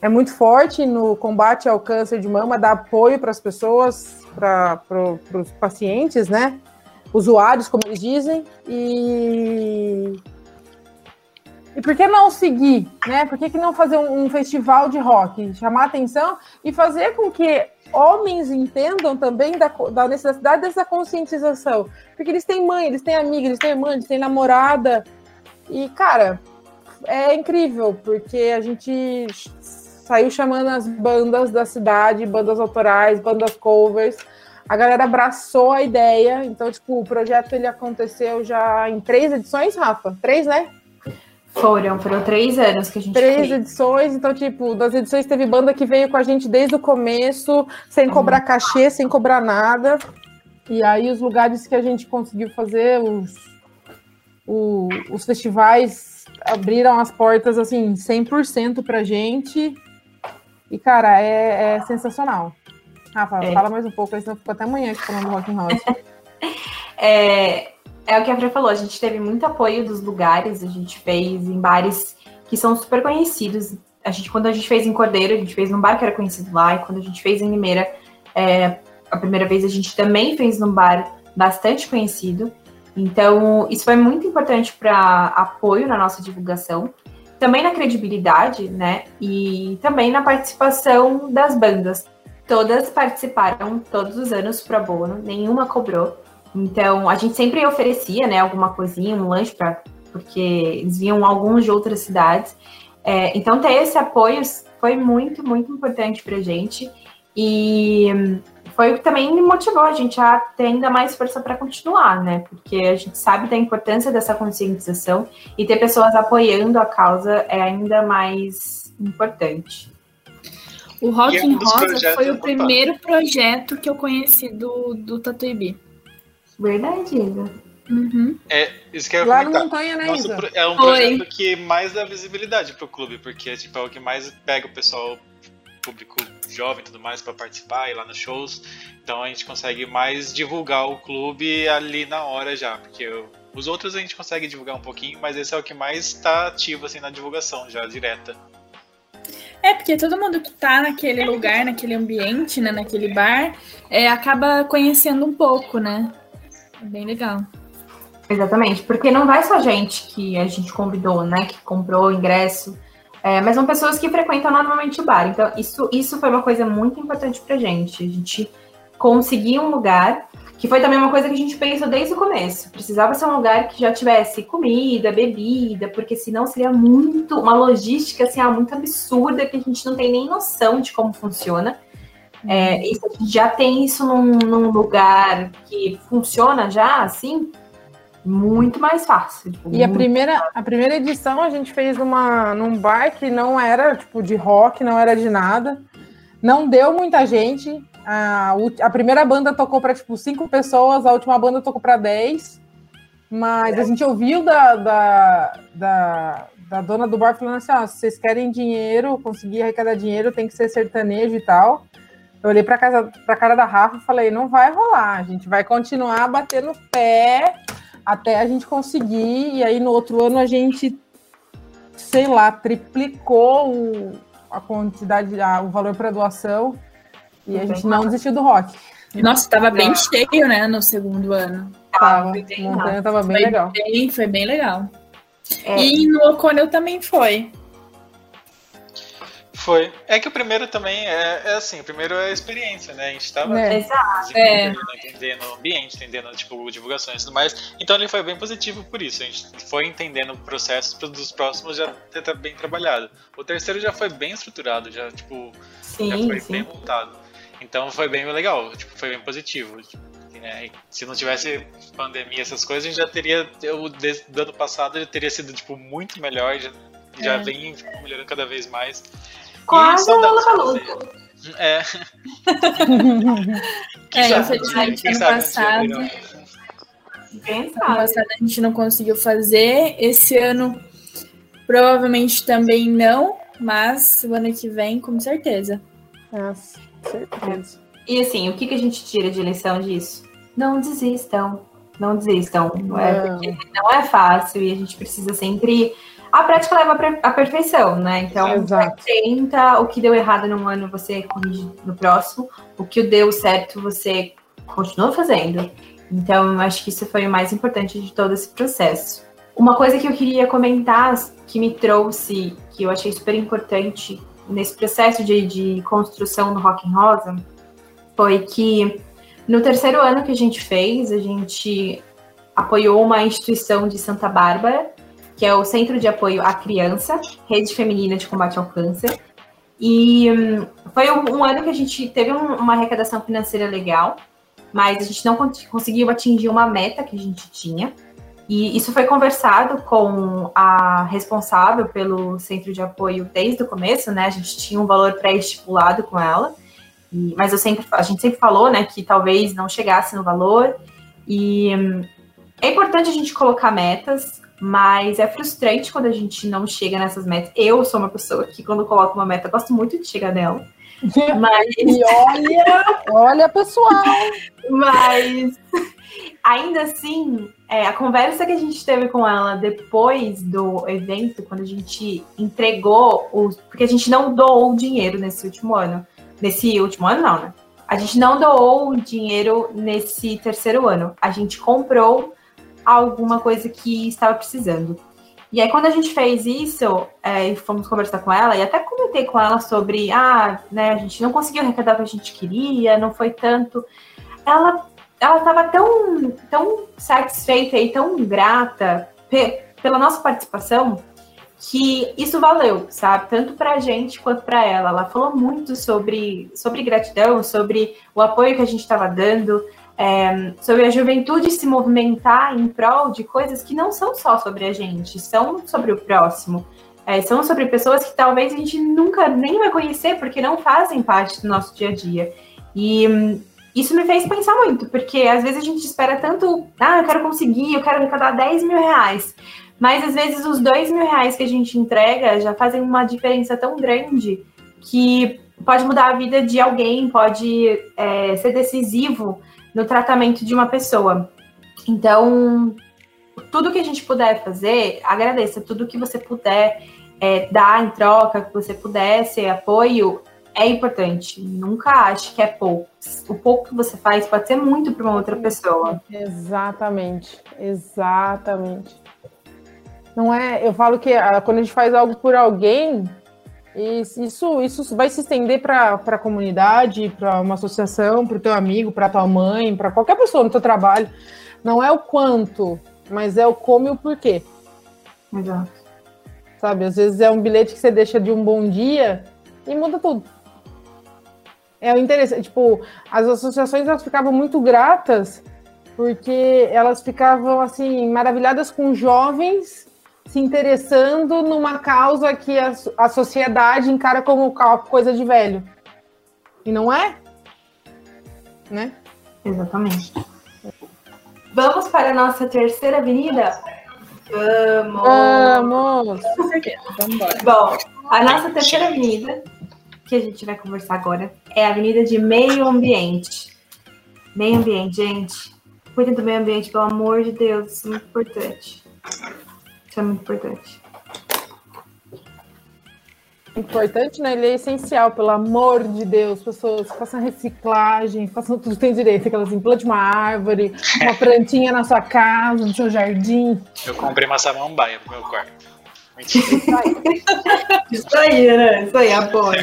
é muito forte no combate ao câncer de mama, dá apoio para as pessoas, para pro, os pacientes, né? Usuários, como eles dizem, e e por que não seguir, né? Por que, que não fazer um, um, festival de rock, chamar atenção e fazer com que homens entendam também da, da, necessidade dessa conscientização? Porque eles têm mãe, eles têm amiga, eles têm irmã, eles têm namorada. E, cara, é incrível, porque a gente saiu chamando as bandas da cidade, bandas autorais, bandas covers, a galera abraçou a ideia. Então, tipo, o projeto ele aconteceu já em três edições, Rafa? Três, né? Foram, foram três anos que a gente Três fez. edições, então, tipo, das edições teve banda que veio com a gente desde o começo, sem cobrar cachê, sem cobrar nada. E aí os lugares que a gente conseguiu fazer, os, o, os festivais abriram as portas, assim, 100% pra gente. E, cara, é, é sensacional. Rafa, é. fala mais um pouco, senão ficou até amanhã aqui falando do Rock and [LAUGHS] Roll. é, é o que a Fran falou, a gente teve muito apoio dos lugares, a gente fez em bares que são super conhecidos. A gente, quando a gente fez em Cordeiro, a gente fez num bar que era conhecido lá, e quando a gente fez em Limeira, é, a primeira vez a gente também fez num bar bastante conhecido. Então, isso foi muito importante para apoio na nossa divulgação, também na credibilidade, né? E também na participação das bandas. Todas participaram todos os anos pro bono, nenhuma cobrou. Então, a gente sempre oferecia, né, alguma coisinha, um lanche para porque eles vinham alguns de outras cidades. É, então, ter esse apoio foi muito, muito importante para a gente. E foi o que também motivou a gente a ter ainda mais força para continuar, né? Porque a gente sabe da importância dessa conscientização e ter pessoas apoiando a causa é ainda mais importante. O Rock in Rosa foi o primeiro projeto que eu conheci do, do Tatuíbi. Verdade, Isa. Uhum. É, isso que eu Lá na montanha, né, Nosso, Isa? É um projeto Oi. que mais dá visibilidade pro clube, porque tipo, é o que mais pega o pessoal, público jovem e tudo mais, para participar e lá nos shows. Então a gente consegue mais divulgar o clube ali na hora já, porque eu, os outros a gente consegue divulgar um pouquinho, mas esse é o que mais está ativo assim na divulgação já direta. É, porque todo mundo que tá naquele lugar, naquele ambiente, né, naquele bar, é, acaba conhecendo um pouco, né? Bem legal. Exatamente, porque não vai só gente que a gente convidou, né, que comprou o ingresso, é, mas são pessoas que frequentam normalmente o bar. Então, isso, isso foi uma coisa muito importante pra gente. A gente conseguir um lugar, que foi também uma coisa que a gente pensou desde o começo. Precisava ser um lugar que já tivesse comida, bebida, porque senão seria muito, uma logística assim, ah, muito absurda, que a gente não tem nem noção de como funciona. É, se a gente já tem isso num, num lugar que funciona já, assim, muito mais fácil. Tipo, e a primeira, a primeira edição a gente fez numa, num bar que não era tipo de rock, não era de nada. Não deu muita gente. A, a primeira banda tocou para tipo cinco pessoas, a última banda tocou para dez. Mas a gente ouviu da, da, da, da, dona do bar falando assim: ó, se vocês querem dinheiro, conseguir arrecadar dinheiro, tem que ser sertanejo e tal. Eu olhei para casa, para cara da Rafa e falei: não vai rolar, a gente vai continuar batendo pé até a gente conseguir, e aí no outro ano a gente, sei lá, triplicou o, a quantidade, a, o valor para doação, e a gente não desistiu do rock. Nossa, estava bem cheio, né, no segundo ano. Tava, a montanha estava bem foi legal. Bem, foi bem legal. É. E no Oconel também foi. Foi. É que o primeiro também é, é assim, o primeiro é a experiência, né? A gente tava é. é. entendendo o ambiente, entendendo tipo, divulgações e tudo mais. Então ele foi bem positivo por isso. A gente foi entendendo o processo dos próximos já ter tá bem trabalhado. O terceiro já foi bem estruturado, já, tipo, sim, já foi sim. bem montado. Então foi bem legal, tipo, foi bem positivo. Né? Se não tivesse pandemia, essas coisas, a gente já teria. O do ano passado já teria sido tipo, muito melhor, já, já É. vem melhorando cada vez mais. Quase a Lola saudades [LAUGHS] de Palusa. É. É, Já- infelizmente, ano passado- Ano passado a gente não conseguiu fazer. Esse ano provavelmente também não, mas o ano que vem, com certeza. Nossa, certeza. E assim, o que, que a gente tira de lição disso? Não desistam. Não desistam. Não é, Não. é fácil e a gente precisa sempre. A prática leva à per- à perfeição, né? Então, Exato. tenta o que deu errado num ano, você corrige no próximo. O que deu certo, você continua fazendo. Então, eu acho que isso foi o mais importante de todo esse processo. Uma coisa que eu queria comentar, que me trouxe, que eu achei super importante nesse processo de, de construção do Rock em Rosa, foi que no terceiro ano que a gente fez, a gente apoiou uma instituição de Santa Bárbara, que é o Centro de Apoio à Criança, Rede Feminina de Combate ao Câncer. E hum, foi um, um ano que a gente teve um- uma arrecadação financeira legal, mas a gente não con- conseguiu atingir uma meta que a gente tinha. E isso foi conversado com a responsável pelo centro de apoio desde o começo, né? A gente tinha um valor pré-estipulado com ela. E- mas eu sempre, a gente sempre falou, né, que talvez não chegasse no valor. E hum, é importante a gente colocar metas, mas é frustrante quando a gente não chega nessas metas. Eu sou uma pessoa que, quando coloco uma meta, gosto muito de chegar nela. [LAUGHS] Mas, E olha, olha, pessoal. [LAUGHS] mas ainda assim, é, a conversa que a gente teve com ela depois do evento, quando a gente entregou os. Porque a gente não doou o dinheiro nesse último ano. Nesse último ano, não, né? A gente não doou o dinheiro nesse terceiro ano. A gente comprou alguma coisa que estava precisando. E aí, quando a gente fez isso, é, fomos conversar com ela, e até comentei com ela sobre, ah, né, a gente não conseguiu arrecadar o que a gente queria, não foi tanto. Ela ela estava tão, tão satisfeita e tão grata pe- pela nossa participação que isso valeu, sabe? Tanto pra gente quanto pra ela. Ela falou muito sobre, sobre gratidão, sobre o apoio que a gente estava dando, é, sobre a juventude se movimentar em prol de coisas que não são só sobre a gente, são sobre o próximo. É, são sobre pessoas que talvez a gente nunca nem vai conhecer porque não fazem parte do nosso dia a dia. E isso me fez pensar muito, porque às vezes a gente espera tanto, ah, eu quero conseguir, eu quero arrecadar 10 mil reais. Mas às vezes os dois mil reais que a gente entrega já fazem uma diferença tão grande que pode mudar a vida de alguém, pode é, ser decisivo no tratamento de uma pessoa. Então, tudo que a gente puder fazer, agradeça. Tudo que você puder é, dar em troca, que você puder ser apoio, é importante. Nunca ache que é pouco. O pouco que você faz pode ser muito para uma outra pessoa. Exatamente, exatamente. Não é, eu falo que ah, quando a gente faz algo por alguém, isso, isso vai se estender para a comunidade, para uma associação, para o teu amigo, para tua mãe, para qualquer pessoa no teu trabalho. Não é o quanto, mas é o como e o porquê. Exato. Sabe, às vezes é um bilhete que você deixa de um bom dia e muda tudo. É o interessante, tipo, as associações elas ficavam muito gratas porque elas ficavam assim maravilhadas com jovens se interessando numa causa que a, a sociedade encara como coisa de velho. E não é? Né? Exatamente. Vamos para a nossa terceira avenida? Vamos! Vamos! Com certeza, vamos embora. Bom, a nossa terceira avenida, que a gente vai conversar agora, é a Avenida de Meio Ambiente. Meio Ambiente, gente. Cuidem do meio ambiente, pelo amor de Deus, isso é muito importante. Isso é muito importante. Importante, né? Ele é essencial, pelo amor de Deus. Pessoas façam reciclagem, façam tudo que tem direito. Aquelas implante uma árvore, uma [LAUGHS] plantinha na sua casa, no seu jardim. Eu comprei uma samambaia pro meu quarto. Isso aí, né? Isso aí, apoio.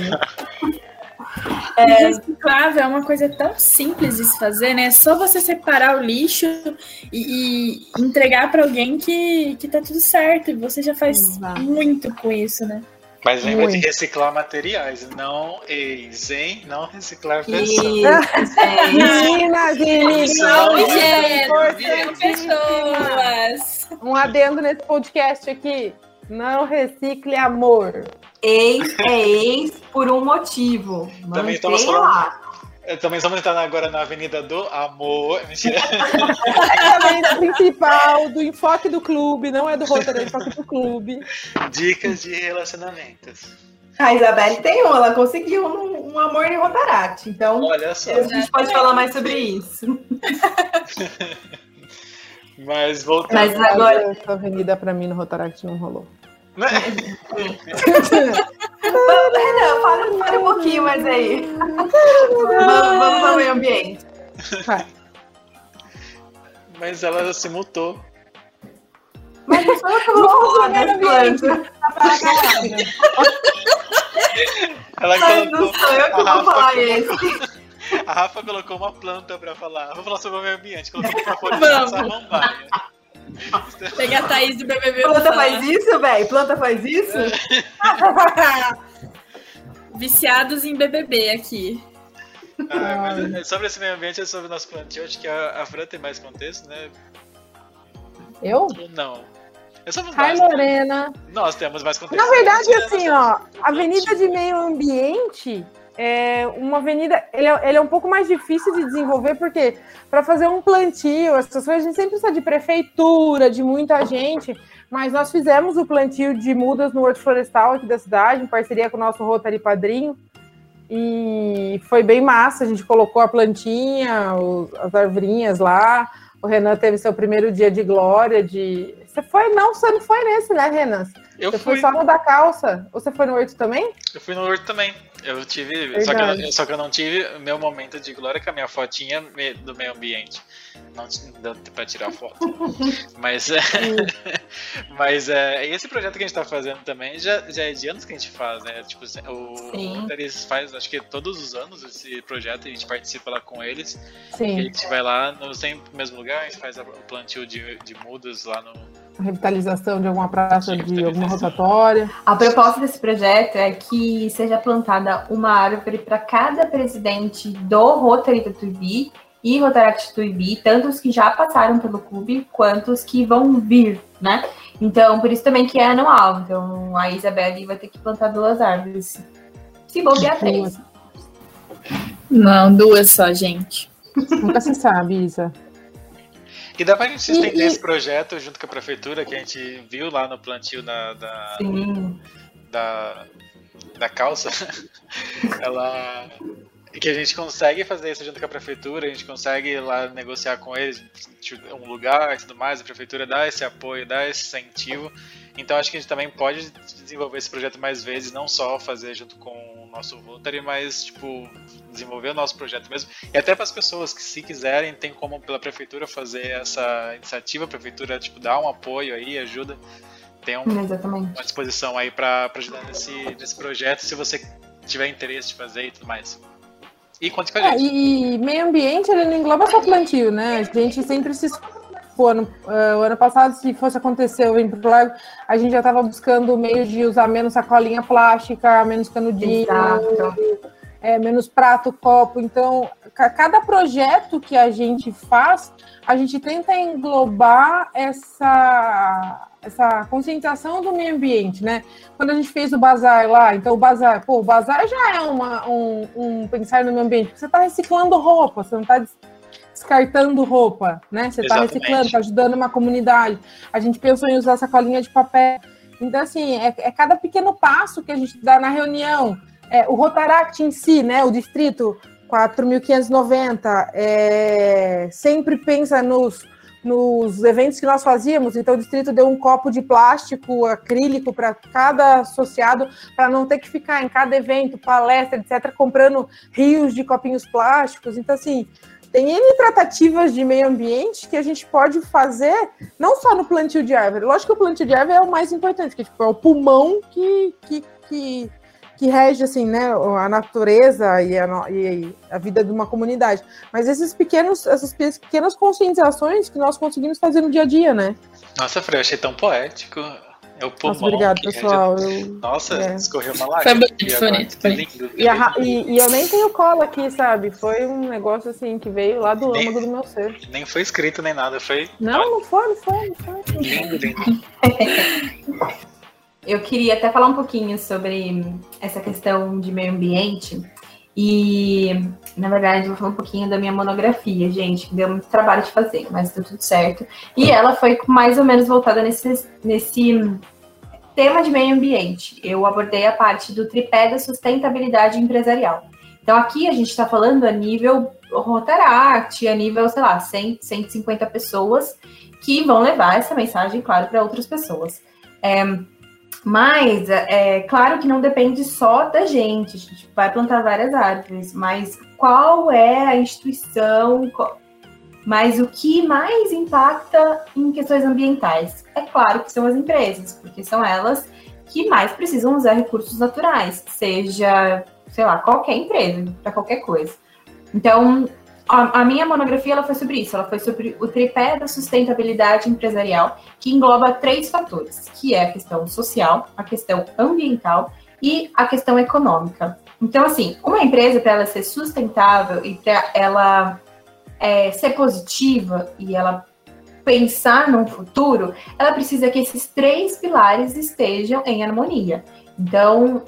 É... Reciclável é uma coisa tão simples de se fazer, né? É só você separar o lixo e, e entregar para alguém que, que tá tudo certo. E você já faz Exato. muito com isso, né? Mas lembra de Muito. reciclar materiais, não ex, hein? Não reciclar pessoas. gente. Meninas e Não, é. Pessoas! Um adendo nesse podcast aqui. Não recicle amor. Ex é ex por um motivo. Também estamos falando- lá. É, Também estamos entrando agora na Avenida do Amor. [LAUGHS] Mentira. É a avenida principal do enfoque do clube, não é do Rotary, é do enfoque do clube. Dicas de relacionamentos. A Isabelle tem um, ela conseguiu um, um amor em Rotaract. Então, Olha só. a gente pode falar mais sobre isso. [LAUGHS] Mas voltando. Mas agora. Essa avenida pra mim no Rotaract não rolou. [LAUGHS] Vamos, Renan, fala, fala um pouquinho mais aí. vamos, vamos ao meio ambiente. Vai. Mas ela se mutou. Mas não sou eu que vou falar das plantas. Ela Mas não sou eu que vou falar esse. [LAUGHS] A Rafa colocou uma planta pra falar. Vou falar sobre o meio ambiente. Colocou Vamos. na samambaia. [LAUGHS] Pegar a Thaís do BBB. Planta faz isso, velho? Planta faz isso? Viciados em BBB aqui. Ah, mas é sobre esse meio ambiente e sobre o nosso plantio, acho que a, a Fran tem mais contexto, né? Eu? Não? Eu sou Ai, Lorena. Nós temos mais contexto. Na verdade, assim, ó, Avenida de Meio Ambiente é uma avenida, ele é, ele é um pouco mais difícil de desenvolver, porque para fazer um plantio, essas coisas, a gente sempre precisa de prefeitura, de muita gente, mas nós fizemos o plantio de mudas no Horto Florestal aqui da cidade, em parceria com o nosso Rotary Padrinho, e foi bem massa, a gente colocou a plantinha, os- as arvorinhas lá, o Renan teve seu primeiro dia de glória, de... Você foi? Não, você não foi nesse, né, Renan? Eu Você fui, foi só no da calça? Você foi no oito também? eu fui no Horto também. Eu tive. Só que eu, só que eu não tive meu momento de glória com a minha fotinha do meio ambiente. Não não deu pra tirar foto. [LAUGHS] Mas é. [LAUGHS] Mas é. Esse projeto que a gente tá fazendo também já, já é de anos que a gente faz, né? Tipo, o Sim. Rotary faz, acho que todos os anos esse projeto, a gente participa lá com eles. E a Sim, gente vai lá no sempre no mesmo lugar, a gente faz o plantio de, de mudas lá no. Revitalização de alguma praça, de alguma rotatória. A proposta desse projeto é que seja plantada uma árvore para cada presidente do Rotary Tatuibi e Rotaract Tatuibi, tanto os que já passaram pelo clube quanto os que vão vir, né? Então, por isso também que é anual. Então, a Isabelle vai ter que plantar duas árvores. Se bobear três. Não, duas só, gente. Nunca se sabe, Isa. E dá pra gente estender e- esse projeto junto com a prefeitura, que a gente viu lá no plantio da, da, da calça. [LAUGHS] Ela. Que a gente consegue fazer isso junto com a prefeitura, a gente consegue ir lá negociar com eles tipo, um lugar e tudo mais, a prefeitura dá esse apoio, dá esse incentivo. Então acho que a gente também pode desenvolver esse projeto mais vezes, não só fazer junto com nosso Rotary, mas, tipo, desenvolver o nosso projeto mesmo. E até para as pessoas que, se quiserem, tem como pela prefeitura fazer essa iniciativa, a prefeitura, tipo, dá um apoio aí, ajuda. Tem um, uma disposição aí para ajudar nesse, nesse projeto, se você tiver interesse de fazer e tudo mais. E conte com a gente. É, e meio ambiente, ele não engloba só plantio, né? A gente sempre se o ano, uh, o ano passado, se fosse acontecer o Vem Lago, a gente já estava buscando meio de usar menos sacolinha plástica, menos canudinho, é, menos prato, copo. Então, cada projeto que a gente faz, a gente tenta englobar essa, essa conscientização do meio ambiente, né? Quando a gente fez o bazar lá, então o bazar, pô, o bazar já é uma, um, um pensar no meio ambiente, porque você está reciclando roupa, você não está descartando roupa, né? Você está reciclando, está ajudando uma comunidade. A gente pensou em usar sacolinha de papel. Então, assim, é, é cada pequeno passo que a gente dá na reunião. É, o Rotaract em si, né? O distrito 4.590, é, sempre pensa nos, nos eventos que nós fazíamos. Então, o distrito deu um copo de plástico acrílico para cada associado, para não ter que ficar em cada evento, palestra, etc., comprando rios de copinhos plásticos. Então, assim, tem N tratativas de meio ambiente que a gente pode fazer, não só no plantio de árvore. Lógico que o plantio de árvore é o mais importante, que tipo, é o pulmão que, que, que, que rege assim, né, a natureza e a, e a vida de uma comunidade. Mas esses pequenos, essas pequenas conscientizações que nós conseguimos fazer no dia a dia, né? Nossa, Fred, eu achei tão poético. É o pulmão. Nossa, obrigado, pessoal. Eu... Nossa, é. escorreu uma lágrima. Foi bonito, foi lindo. E, a, e, e, eu nem tenho cola aqui, sabe? Foi um negócio assim que veio lá do nem, âmago do meu ser. Nem foi escrito nem nada, foi. Não, não foi, não foi, não foi. Lindo, lindo. [LAUGHS] eu queria até falar um pouquinho sobre essa questão de meio ambiente. E, na verdade, vou falar um pouquinho da minha monografia, gente, que deu muito trabalho de fazer, mas deu tudo certo. E ela foi mais ou menos voltada nesse, nesse tema de meio ambiente. Eu abordei a parte do tripé da sustentabilidade empresarial. Então, aqui a gente está falando a nível Rotaract, a nível, sei lá, 100, 150 pessoas que vão levar essa mensagem, claro, para outras pessoas. É, mas, é claro que não depende só da gente, a gente vai plantar várias árvores, mas qual é a instituição, mas o que mais impacta em questões ambientais? É claro que são as empresas, porque são elas que mais precisam usar recursos naturais, seja, sei lá, qualquer empresa, para qualquer coisa. Então, a, a, minha monografia ela foi sobre isso, ela foi sobre o tripé da sustentabilidade empresarial, que engloba três fatores, que é a questão social, a questão ambiental e a questão econômica. Então, assim, uma empresa, para ela ser sustentável e para ela é, ser positiva e ela pensar no futuro, ela precisa que esses três pilares estejam em harmonia. Então,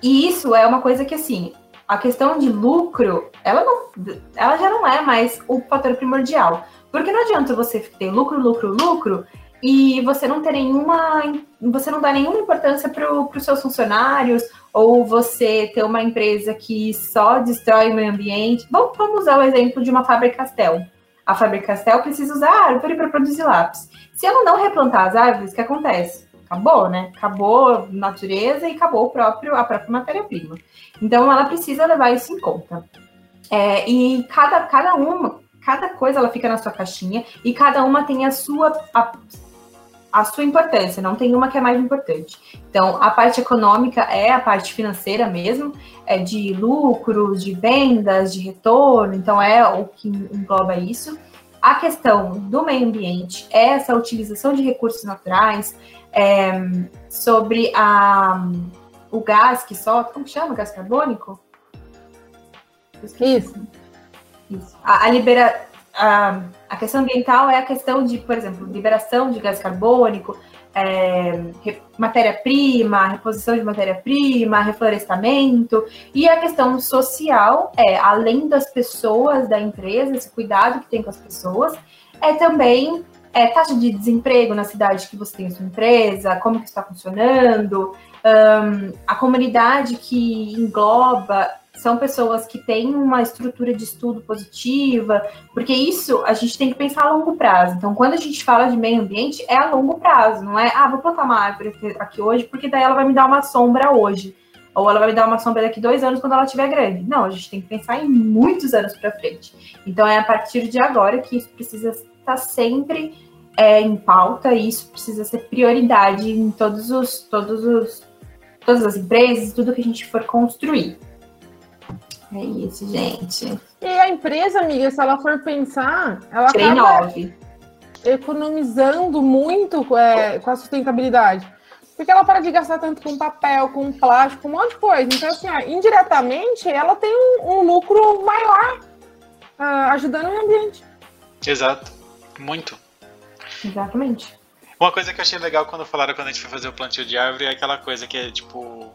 e isso é uma coisa que, assim, a questão de lucro, ela, não, ela já não é mais o fator primordial. Porque não adianta você ter lucro, lucro, lucro e você não ter nenhuma. Você não dá nenhuma importância para os seus funcionários, ou você ter uma empresa que só destrói o meio ambiente. Vamos, vamos usar o exemplo de uma fábrica Castel. A fábrica Castel precisa usar árvore para produzir lápis. Se ela não replantar as árvores, o que acontece? Acabou, né? Acabou a natureza e acabou o próprio, a própria matéria-prima. Então, ela precisa levar isso em conta. É, e cada, cada uma, cada coisa ela fica na sua caixinha e cada uma tem a sua, a, a sua importância, não tem uma que é mais importante. Então, a parte econômica é a parte financeira mesmo, é de lucros, de vendas, de retorno, então é o que engloba isso. A questão do meio ambiente é essa utilização de recursos naturais, é, sobre a o gás que solta, como chama? Gás carbônico? Isso. Isso. A, a, libera, a, a questão ambiental é a questão de, por exemplo, liberação de gás carbônico, é, matéria-prima, reposição de matéria-prima, reflorestamento. E a questão social é, além das pessoas da empresa, esse cuidado que tem com as pessoas, é também é, taxa de desemprego na cidade que você tem a sua empresa, como que está funcionando, um, a comunidade que engloba são pessoas que têm uma estrutura de estudo positiva, porque isso a gente tem que pensar a longo prazo. Então, quando a gente fala de meio ambiente, é a longo prazo, não é, ah, vou plantar uma árvore aqui hoje, porque daí ela vai me dar uma sombra hoje. ou ela vai me dar uma sombra daqui dois anos quando ela estiver grande. Não, a gente tem que pensar em muitos anos para frente. Então é a partir de agora que isso precisa estar sempre é, em pauta e isso precisa ser prioridade em todos os, todos os, todas as empresas, tudo que a gente for construir. É isso, gente. E a empresa, amiga, se ela for pensar, ela Tirei acaba nove. economizando muito é, com a sustentabilidade. Porque ela para de gastar tanto com papel, com plástico, um monte de coisa. Então, assim, ó, indiretamente, ela tem um, um lucro maior ah, ajudando o meio ambiente. Exato. Muito. Exatamente. Uma coisa que eu achei legal quando falaram quando a gente foi fazer o plantio de árvore é aquela coisa que é tipo.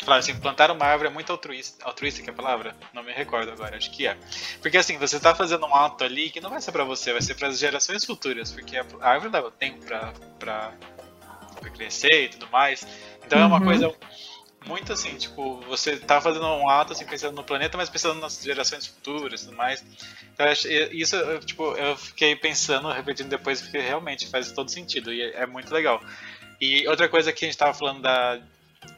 Que falaram assim, plantar uma árvore é muito altruísta. Altruísta que é a palavra? Não me recordo agora, acho que é. Porque assim, você tá fazendo um ato ali que não vai ser pra você, vai ser para as gerações futuras. Porque a árvore leva tempo pra, pra, pra crescer e tudo mais. Então é uma Uhum. coisa muito assim, tipo, você tá fazendo um ato assim, pensando no planeta, mas pensando nas gerações futuras e tudo mais. Então isso, eu, tipo, eu fiquei pensando, repetindo depois, porque realmente faz todo sentido e é, é muito legal. E outra coisa que a gente tava falando da,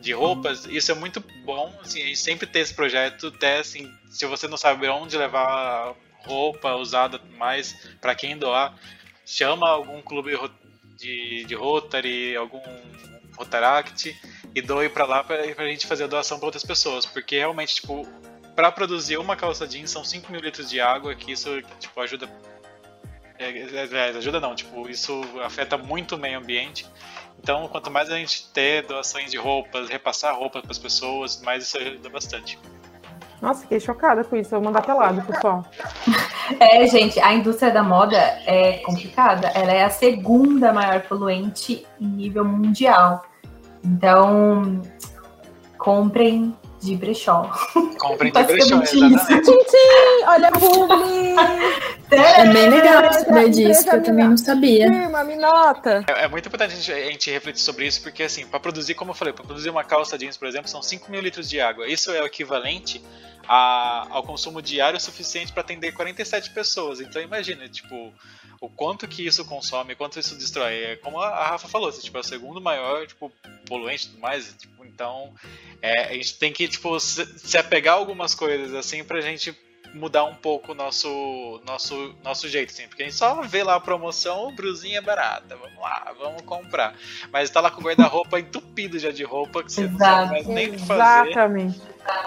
de roupas, isso é muito bom, assim, a gente sempre ter esse projeto, até assim, se você não sabe onde levar roupa usada mais para quem doar, chama algum clube de, de Rotary, algum Rotaract e doe para lá pra, pra gente fazer a doação para outras pessoas, porque realmente, tipo, para produzir uma calça jeans são 5 mil litros de água, que isso, tipo, ajuda é, é, é, ajuda não, tipo, isso afeta muito o meio ambiente. Então, quanto mais a gente ter doações de roupas, repassar roupa para as pessoas, mais isso ajuda bastante. Nossa, fiquei chocada com isso. Eu vou mandar pelado, pessoal. [LAUGHS] É, gente, a indústria da moda é complicada. Ela é a segunda maior poluente em nível mundial. Então, comprem de brechó. Comprem de brechó, Basicamente exatamente. Tchim, tchim, olha a publi! [LAUGHS] É bem legal saber disso, que eu também não sabia. Firma, me nota. É, é muito importante a gente, a gente refletir sobre isso, porque assim, para produzir, como eu falei, para produzir uma calça jeans, por exemplo, são 5 mil litros de água. Isso é o equivalente a- ao consumo diário suficiente para atender 47 pessoas. Então imagina, tipo, o quanto que isso consome, quanto isso destrói. É como a a Rafa falou, assim, tipo, é o segundo maior, tipo, poluente e tudo mais. Tipo, então, é, a gente tem que, tipo, se, apegar a algumas coisas, assim, pra gente mudar um pouco o nosso, nosso, nosso jeito, assim, porque a gente só vê lá a promoção, o brusinha é barata, vamos lá, vamos comprar. Mas tá lá com o guarda-roupa entupido já de roupa que você não sabe mais nem o que fazer. Exatamente.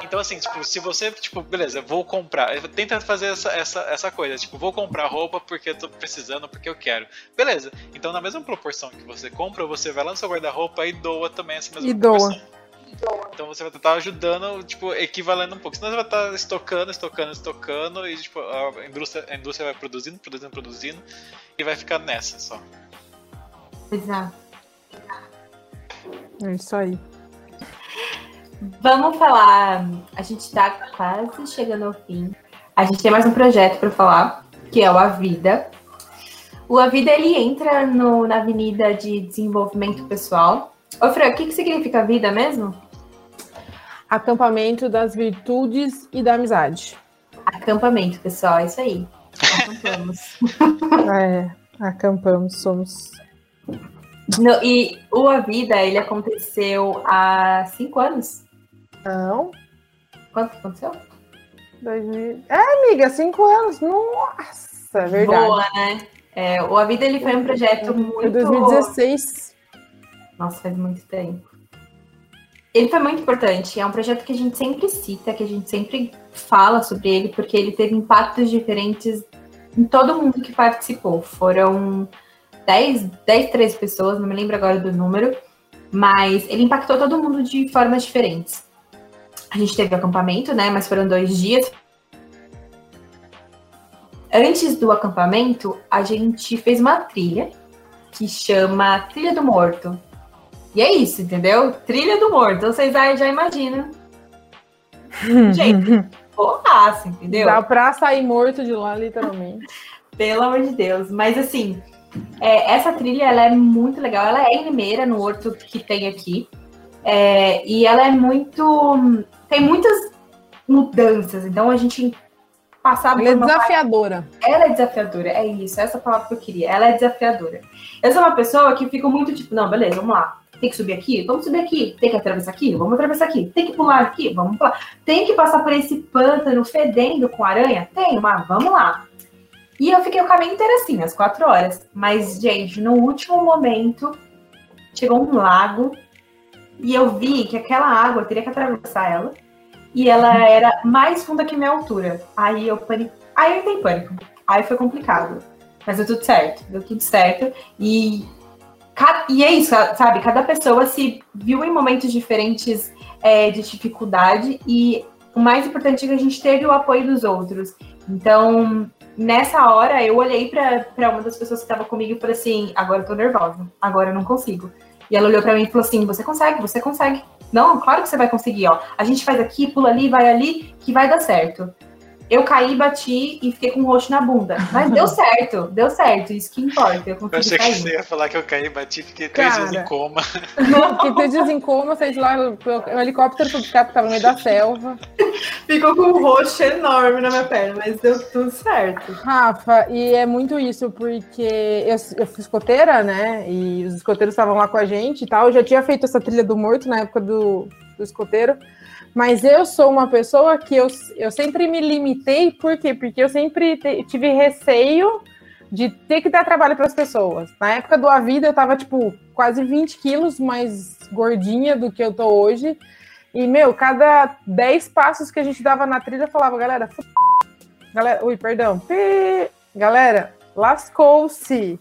Então, assim, tipo, se você, tipo, beleza, vou comprar. Tenta fazer essa, essa, essa coisa, tipo, vou comprar roupa porque eu tô precisando, porque eu quero. Beleza. Então, na mesma proporção que você compra, você vai lá no seu guarda-roupa e doa também essa mesma E doa. Então você vai estar ajudando, tipo, equivalendo um pouco. Senão você vai estar estocando, estocando, estocando, e tipo, a indústria, a indústria vai produzindo, produzindo, produzindo, e vai ficar nessa só. Exato. É isso aí. Vamos falar. A gente tá quase chegando ao fim. A gente tem mais um projeto para falar, que é o A Vida. O A Vida ele entra no, na Avenida de Desenvolvimento Pessoal. Ô, Fran, o que, que significa vida mesmo? Acampamento das virtudes e da amizade. Acampamento, pessoal, é isso aí. Acampamos. [LAUGHS] É, acampamos, somos. No- e o A Vida, ele aconteceu há cinco anos. Não, Quanto que aconteceu? 2000. É, amiga, cinco anos. Nossa, é verdade. Boa, né? É, o A Vida, ele foi um projeto Foi muito... 2016. Nossa, faz muito tempo. Ele foi muito importante. É um projeto que a gente sempre cita, que a gente sempre fala sobre ele, porque ele teve impactos diferentes em todo mundo que participou. Foram 10, 10 13 pessoas, não me lembro agora do número, mas ele impactou todo mundo de formas diferentes. A gente teve acampamento, né? Mas foram dois dias. Antes do acampamento, a gente fez uma trilha que chama Trilha do Morto. E é isso, entendeu? Trilha do Morto. Então vocês aí já imaginam. [LAUGHS] Gente, porraça, entendeu? Dá pra sair morto de lá, literalmente. [LAUGHS] Pelo amor de Deus. Mas assim, é, essa trilha ela é muito legal. Ela é em Limeira, no horto que tem aqui. É, e ela é muito. Tem muitas mudanças. Então a gente passava Ela é desafiadora. ela é desafiadora, é isso, essa palavra que eu queria. Ela é desafiadora. Eu sou uma pessoa que fica muito tipo, não, beleza, vamos lá. Tem que subir aqui? Vamos subir aqui. Tem que atravessar aqui? Vamos atravessar aqui. Tem que pular aqui? Vamos pular. Tem que passar por esse pântano fedendo com aranha? Tem, mas vamos lá. E eu fiquei o caminho inteiro assim, as quatro horas. Mas, gente, no último momento, chegou um lago e eu vi que aquela água eu teria que atravessar ela e ela era mais funda que minha altura. Aí eu panic... aí eu entrei pânico. Aí foi complicado. Mas deu tudo certo, deu tudo certo. E, e é isso, sabe? Cada pessoa se viu em momentos diferentes é, de dificuldade e o mais importante é que a gente teve o apoio dos outros. Então, nessa hora, eu olhei para uma das pessoas que estava comigo e falei assim: agora eu tô nervosa, agora eu não consigo. E ela olhou para mim e falou assim: você consegue, você consegue. Não, claro que você vai conseguir, ó. A gente faz aqui, pula ali, vai ali, que vai dar certo. Eu caí, bati e fiquei com um roxo na bunda. Mas deu [LAUGHS] certo, deu certo, isso que importa. Eu, eu achei cair. que você ia falar que eu caí, bati e fiquei três Cara, dias em coma. [LAUGHS] Fiquei três dias em coma, sei lá, o helicóptero foi buscar, porque tava no meio da selva. Ficou com um roxo enorme na minha perna, mas deu tudo certo. Rafa, e é muito isso, porque eu, eu fui escoteira, né? E os escoteiros estavam lá com a gente e tal. Eu já tinha feito essa trilha do morto na época do, do escoteiro. Mas eu sou uma pessoa que eu, eu sempre me limitei, por quê? Porque eu sempre te, tive receio de ter que dar trabalho para as pessoas. Na época do A Vida, eu tava, tipo, quase 20 quilos mais gordinha do que eu tô hoje. E, meu, cada 10 passos que a gente dava na trilha, eu falava, galera, f... galera, ui, perdão, Pi... galera, lascou-se.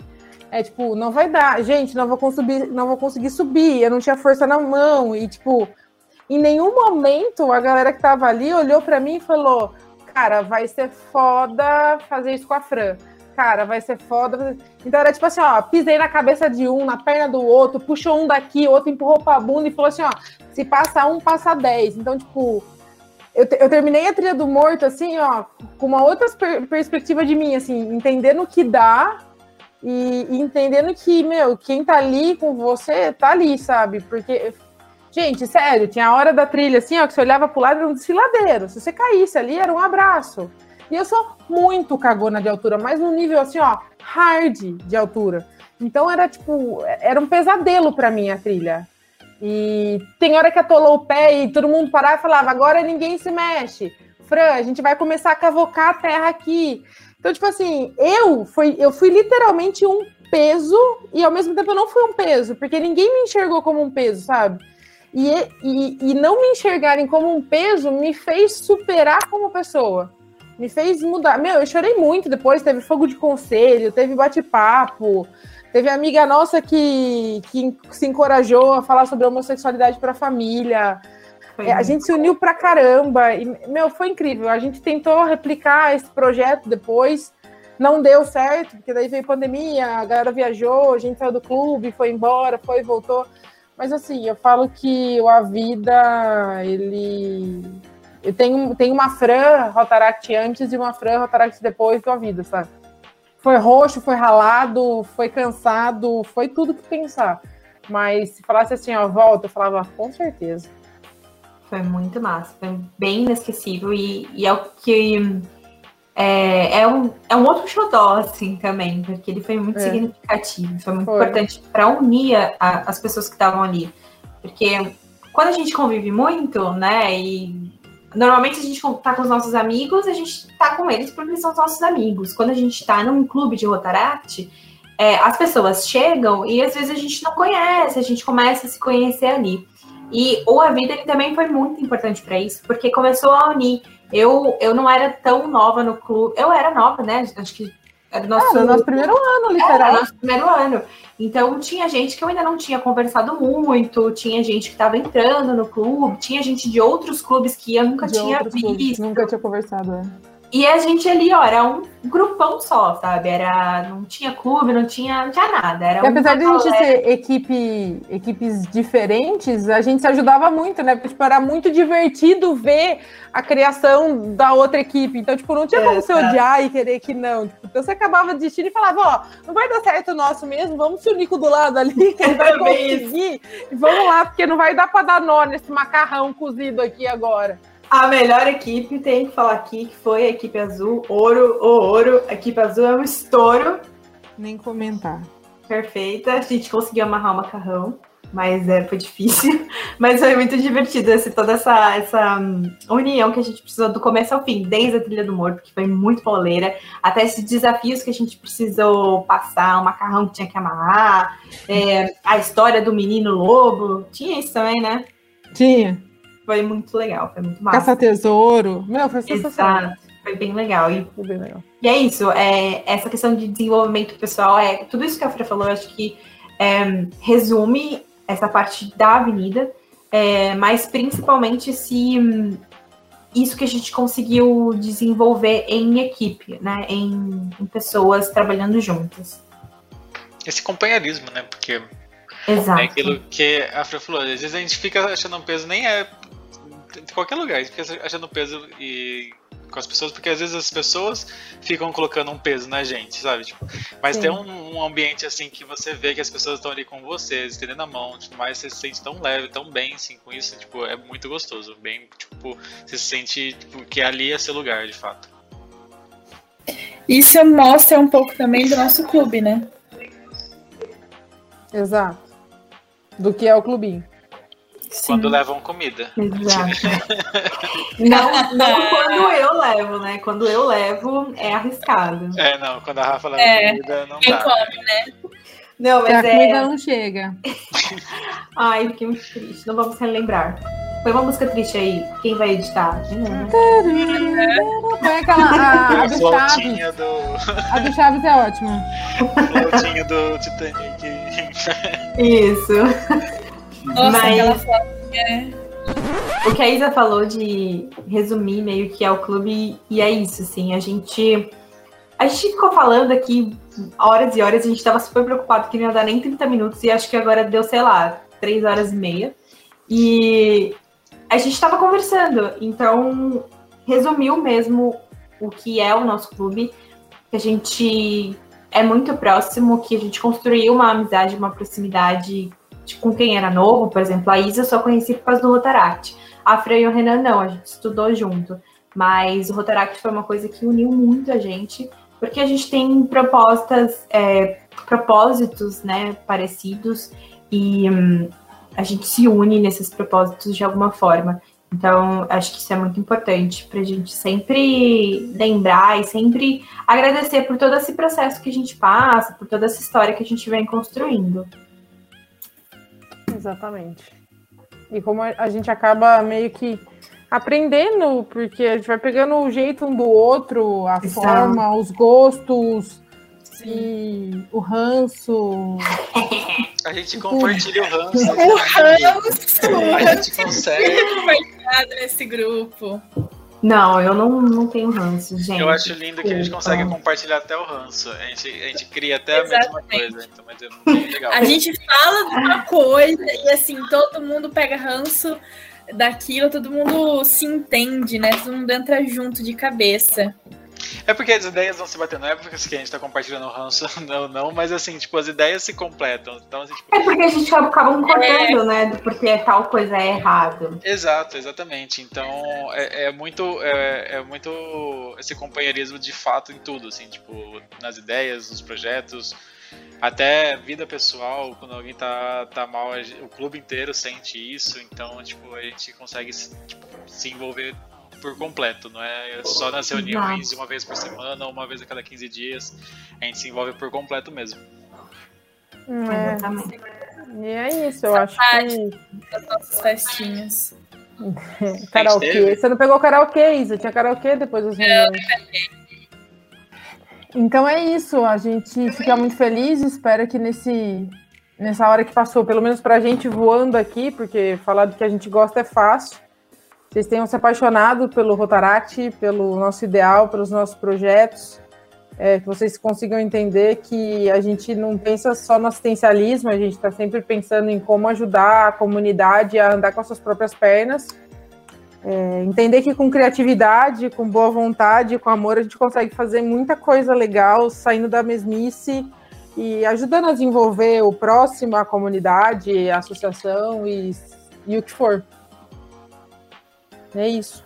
É tipo, não vai dar, gente, não vou conseguir, não vou conseguir subir, eu não tinha força na mão e tipo, em nenhum momento a galera que tava ali olhou para mim e falou: Cara, vai ser foda fazer isso com a Fran. Cara, vai ser foda. Então era tipo assim: ó, pisei na cabeça de um, na perna do outro, puxou um daqui, outro empurrou pra bunda e falou assim: ó, se passa um, passa dez. Então, tipo, eu, eu terminei a trilha do morto, assim, ó, com uma outra per perspectiva de mim, assim, entendendo o que dá e, e entendendo que, meu, quem tá ali com você tá ali, sabe? Porque Gente, sério, tinha a hora da trilha assim, ó, que você olhava pro lado era um desfiladeiro. Se você caísse ali, era um abraço. E eu sou muito cagona de altura, mas num nível assim, ó, hard de altura. Então era tipo, era um pesadelo para mim a trilha. E tem hora que atolou o pé e todo mundo parava e falava: agora ninguém se mexe. Fran, a gente vai começar a cavocar a terra aqui. Então, tipo assim, eu fui, eu fui literalmente um peso e ao mesmo tempo eu não fui um peso, porque ninguém me enxergou como um peso, sabe? E, e, e não me enxergarem como um peso me fez superar como pessoa. Me fez mudar. Meu, eu chorei muito depois. Teve fogo de conselho, teve bate-papo. Teve amiga nossa que, que se encorajou a falar sobre a homossexualidade para a família. É, a gente se uniu pra caramba. E, meu, foi incrível. A gente tentou replicar esse projeto depois. Não deu certo, porque daí veio pandemia, a galera viajou, a gente saiu do clube, foi embora, foi e voltou. Mas assim, eu falo que o A Vida, ele. Eu tenho, tenho uma Fran Rotaract antes e uma Fran Rotaract depois do A Vida, sabe? Foi roxo, foi ralado, foi cansado, foi tudo que pensar. Mas se falasse assim, ó, volta, eu falava, com certeza. Foi muito massa, foi bem inesquecível e, e é o que é, é, um, é um outro xodó, assim, também, porque ele foi muito é. significativo, foi muito foi. importante para unir a, as pessoas que estavam ali. Porque quando a gente convive muito, né, e normalmente a gente tá com os nossos amigos, a gente tá com eles porque eles são nossos amigos. Quando a gente tá num clube de Rotaract, é, as pessoas chegam e às vezes a gente não conhece, a gente começa a se conhecer ali. E o A Vida ele também foi muito importante para isso, porque começou a unir eu, eu não era tão nova no clube. Eu era nova, né? Acho que era o nosso, era nosso primeiro ano, literalmente. Era nosso primeiro ano. Então tinha gente que eu ainda não tinha conversado muito, tinha gente que estava entrando no clube, tinha gente de outros clubes que eu nunca de tinha visto. Clubes, nunca tinha conversado, é. E a gente ali, ó, era um grupão só, sabe? Era, não tinha clube, não tinha, não tinha nada. Era e apesar de a gente ser equipe, equipes diferentes, a gente se ajudava muito, né? Porque tipo, era muito divertido ver a criação da outra equipe. Então, tipo, não tinha como é, você odiar e querer que não. Tipo, então você acabava desistindo e falava, ó, não vai dar certo o nosso mesmo, vamos se unir com do lado ali, que ele vai [LAUGHS] conseguir. E vamos lá, porque não vai dar para dar nó nesse macarrão cozido aqui agora. A melhor equipe, tem que falar aqui, que foi a equipe azul. Ouro, o ouro. A equipe azul é um estouro. Nem comentar. Perfeita. A gente conseguiu amarrar o macarrão. mas é, foi difícil. [LAUGHS] Mas foi muito divertido esse, toda essa, essa hum, união que a gente precisou do começo ao fim, desde a trilha do morto, que foi muito poleira, até esses desafios que a gente precisou passar, o macarrão que tinha que amarrar, é, a história do menino lobo. Tinha isso também, né? Tinha. Foi muito legal, foi muito massa. Caça-tesouro. Meu, foi sensacional. Exato. Foi bem legal. E, Foi bem legal. e é isso, é, essa questão de desenvolvimento pessoal, é tudo isso que a Fran falou, eu acho que é, resume essa parte da avenida, é, mas principalmente se hum, isso que a gente conseguiu desenvolver em equipe, né? Em, em pessoas trabalhando juntas. Esse companheirismo, né? Porque Exato. é aquilo que a Fran falou, às vezes a gente fica achando um peso, nem é de qualquer lugar, a gente fica achando peso e com as pessoas, porque às vezes as pessoas ficam colocando um peso na gente, sabe? Tipo, mas Sim. tem um, um ambiente assim que você vê que as pessoas estão ali com você, estendendo a mão, tudo mais, você se sente tão leve, tão bem assim com isso, tipo, é muito gostoso, bem, tipo, você se sente tipo, que ali é seu lugar, de fato. Isso mostra um pouco também do nosso clube, né? Exato. Do que é o clubinho. Quando levam comida. Exato. [LAUGHS] não, não quando eu levo, né? Quando eu levo, é arriscado. É, não, quando a Rafa leva É, comida, não Quem dá. come, né? Não, Porque a mas comida é. não chega. [LAUGHS] Ai, fiquei muito triste. Não vamos relembrar. Põe uma música triste aí. Quem vai editar? Põe aquela. A, a do Chaves. Do. A do Chaves é ótima. Flautinha do Titanic. Isso. Nossa, Mas- aquela flautinha. O que a Isa falou de resumir meio que é o clube, e é isso, assim, a gente. A gente ficou falando aqui horas e horas, a gente tava super preocupado que não ia dar nem 30 minutos, e acho que agora deu, sei lá, 3 horas e meia. E a gente tava conversando, então resumiu mesmo o que é o nosso clube, que a gente é muito próximo, que a gente construiu uma amizade, uma proximidade de- com quem era novo, por exemplo, a Isa eu só conheci por causa do Rotaract. A Freya e o Renan não, a gente estudou junto. Mas o Rotaract foi uma coisa que uniu muito a gente, porque a gente tem propostas, é, propósitos, né, parecidos, e hum, a gente se une nesses propósitos de alguma forma. Então, acho que isso é muito importante para a gente sempre lembrar e sempre agradecer por todo esse processo que a gente passa, por toda essa história que a gente vem construindo. Exatamente. E como a gente acaba meio que aprendendo, porque a gente vai pegando o jeito um do outro, a Exato. forma, os gostos e o ranço. A gente compartilha o ranço. O ranço! A gente consegue. compartilhado nesse grupo. Não, eu não, não tenho ranço, gente. Eu acho lindo que a gente consegue compartilhar até o ranço. A gente, a gente cria até a mesma coisa. Então, mas é muito legal. A gente fala de uma coisa e assim, todo mundo pega ranço daquilo, todo mundo se entende, né? Todo mundo entra junto de cabeça. É porque as ideias vão se batendo. Não é porque a gente tá compartilhando o ranço, [LAUGHS] não, não, mas assim, tipo, as ideias se completam. Então, assim, tipo, É porque a gente acaba concordando, né? do Porque tal coisa é errado. Exato, exatamente. Então é, é muito é, é muito esse companheirismo de fato em tudo, assim, tipo, nas ideias, nos projetos, até vida pessoal, quando alguém tá, tá mal, o clube inteiro sente isso, então tipo, a gente consegue se, tipo, se envolver por completo, não é só nas reuniões de uma vez por semana ou uma vez a cada 15 dias, a gente se envolve por completo mesmo. É, Exatamente. e é isso, eu acho que. Das nossas festinhas. [LAUGHS] Karaokê. Você não pegou karaokê, Isa? Tinha karaokê depois das reuniões. Então é isso, a gente fica muito feliz, espero que nesse, nessa hora que passou, pelo menos pra gente voando aqui, porque falar do que a gente gosta é fácil, vocês tenham se apaixonado pelo Rotaract, pelo nosso ideal, pelos nossos projetos, é, que vocês consigam entender que a gente não pensa só no assistencialismo, a gente está sempre pensando em como ajudar a comunidade a andar com as suas próprias pernas. É, entender que com criatividade, com boa vontade, com amor, a gente consegue fazer muita coisa legal, saindo da mesmice e ajudando a desenvolver o próximo, a comunidade, a associação e, e o que for. É isso.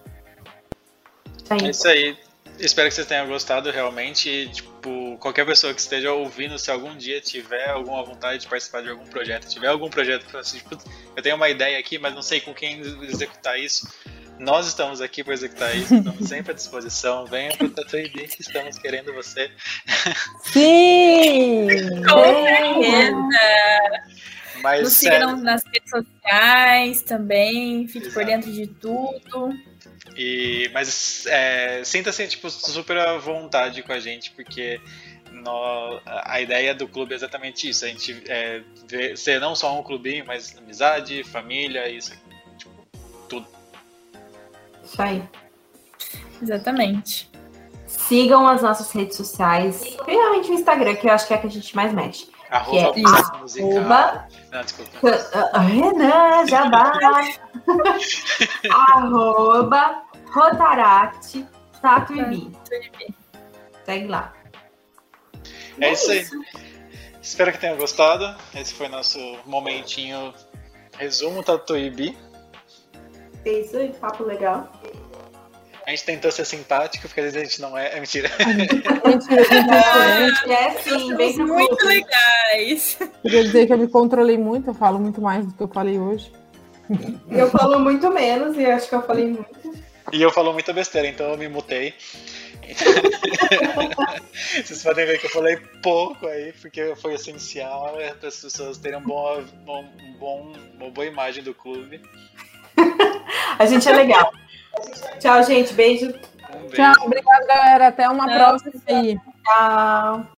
Isso É aí. isso aí. espero que vocês tenham gostado realmente. E, tipo, qualquer pessoa que esteja ouvindo, se algum dia tiver alguma vontade de participar de algum projeto, tiver algum projeto para assim, tipo, eu tenho uma ideia aqui, mas não sei com quem executar isso. Nós estamos aqui para executar isso, estamos [LAUGHS] sempre à disposição. Venha pro Tatuíbi que estamos querendo você. Sim! Com certeza! Mas, Nos sério, sigam nas redes sociais também, fique por dentro de tudo. E, mas é, sinta-se tipo, super à vontade com a gente, porque nó- a ideia do clube é exatamente isso. A gente é, vê- ser não só um clubinho, mas amizade, família, isso. Tipo, tudo. Isso aí. Exatamente. Sigam as nossas redes sociais, principalmente o Instagram, que eu acho que é a que a gente mais mexe. Arroba Que é musical. arroba- Não, desculpa. Ah, Renan, Jabá. [LAUGHS] Arroba Rotaract Tatuibi. Segue lá. É isso aí. Espero que tenham gostado. Esse foi nosso momentinho resumo Tatuíbi. É isso aí, papo legal. A gente tentou ser simpático, porque às vezes a gente não é. É mentira. Mentira, gente, é diferente. É sim, bem muito legais. Queria dizer que eu me controlei muito, eu falo muito mais do que eu falei hoje. Eu falo muito menos e acho que eu falei muito. E eu falo muita besteira, então eu me mutei. [LAUGHS] Vocês podem ver que eu falei pouco aí, porque foi essencial para as pessoas terem um bom, um bom- uma boa imagem do clube. A gente é legal. Tchau, gente. Beijo. Um beijo. Tchau, obrigada, galera. Até uma Tchau. próxima aí. Tchau.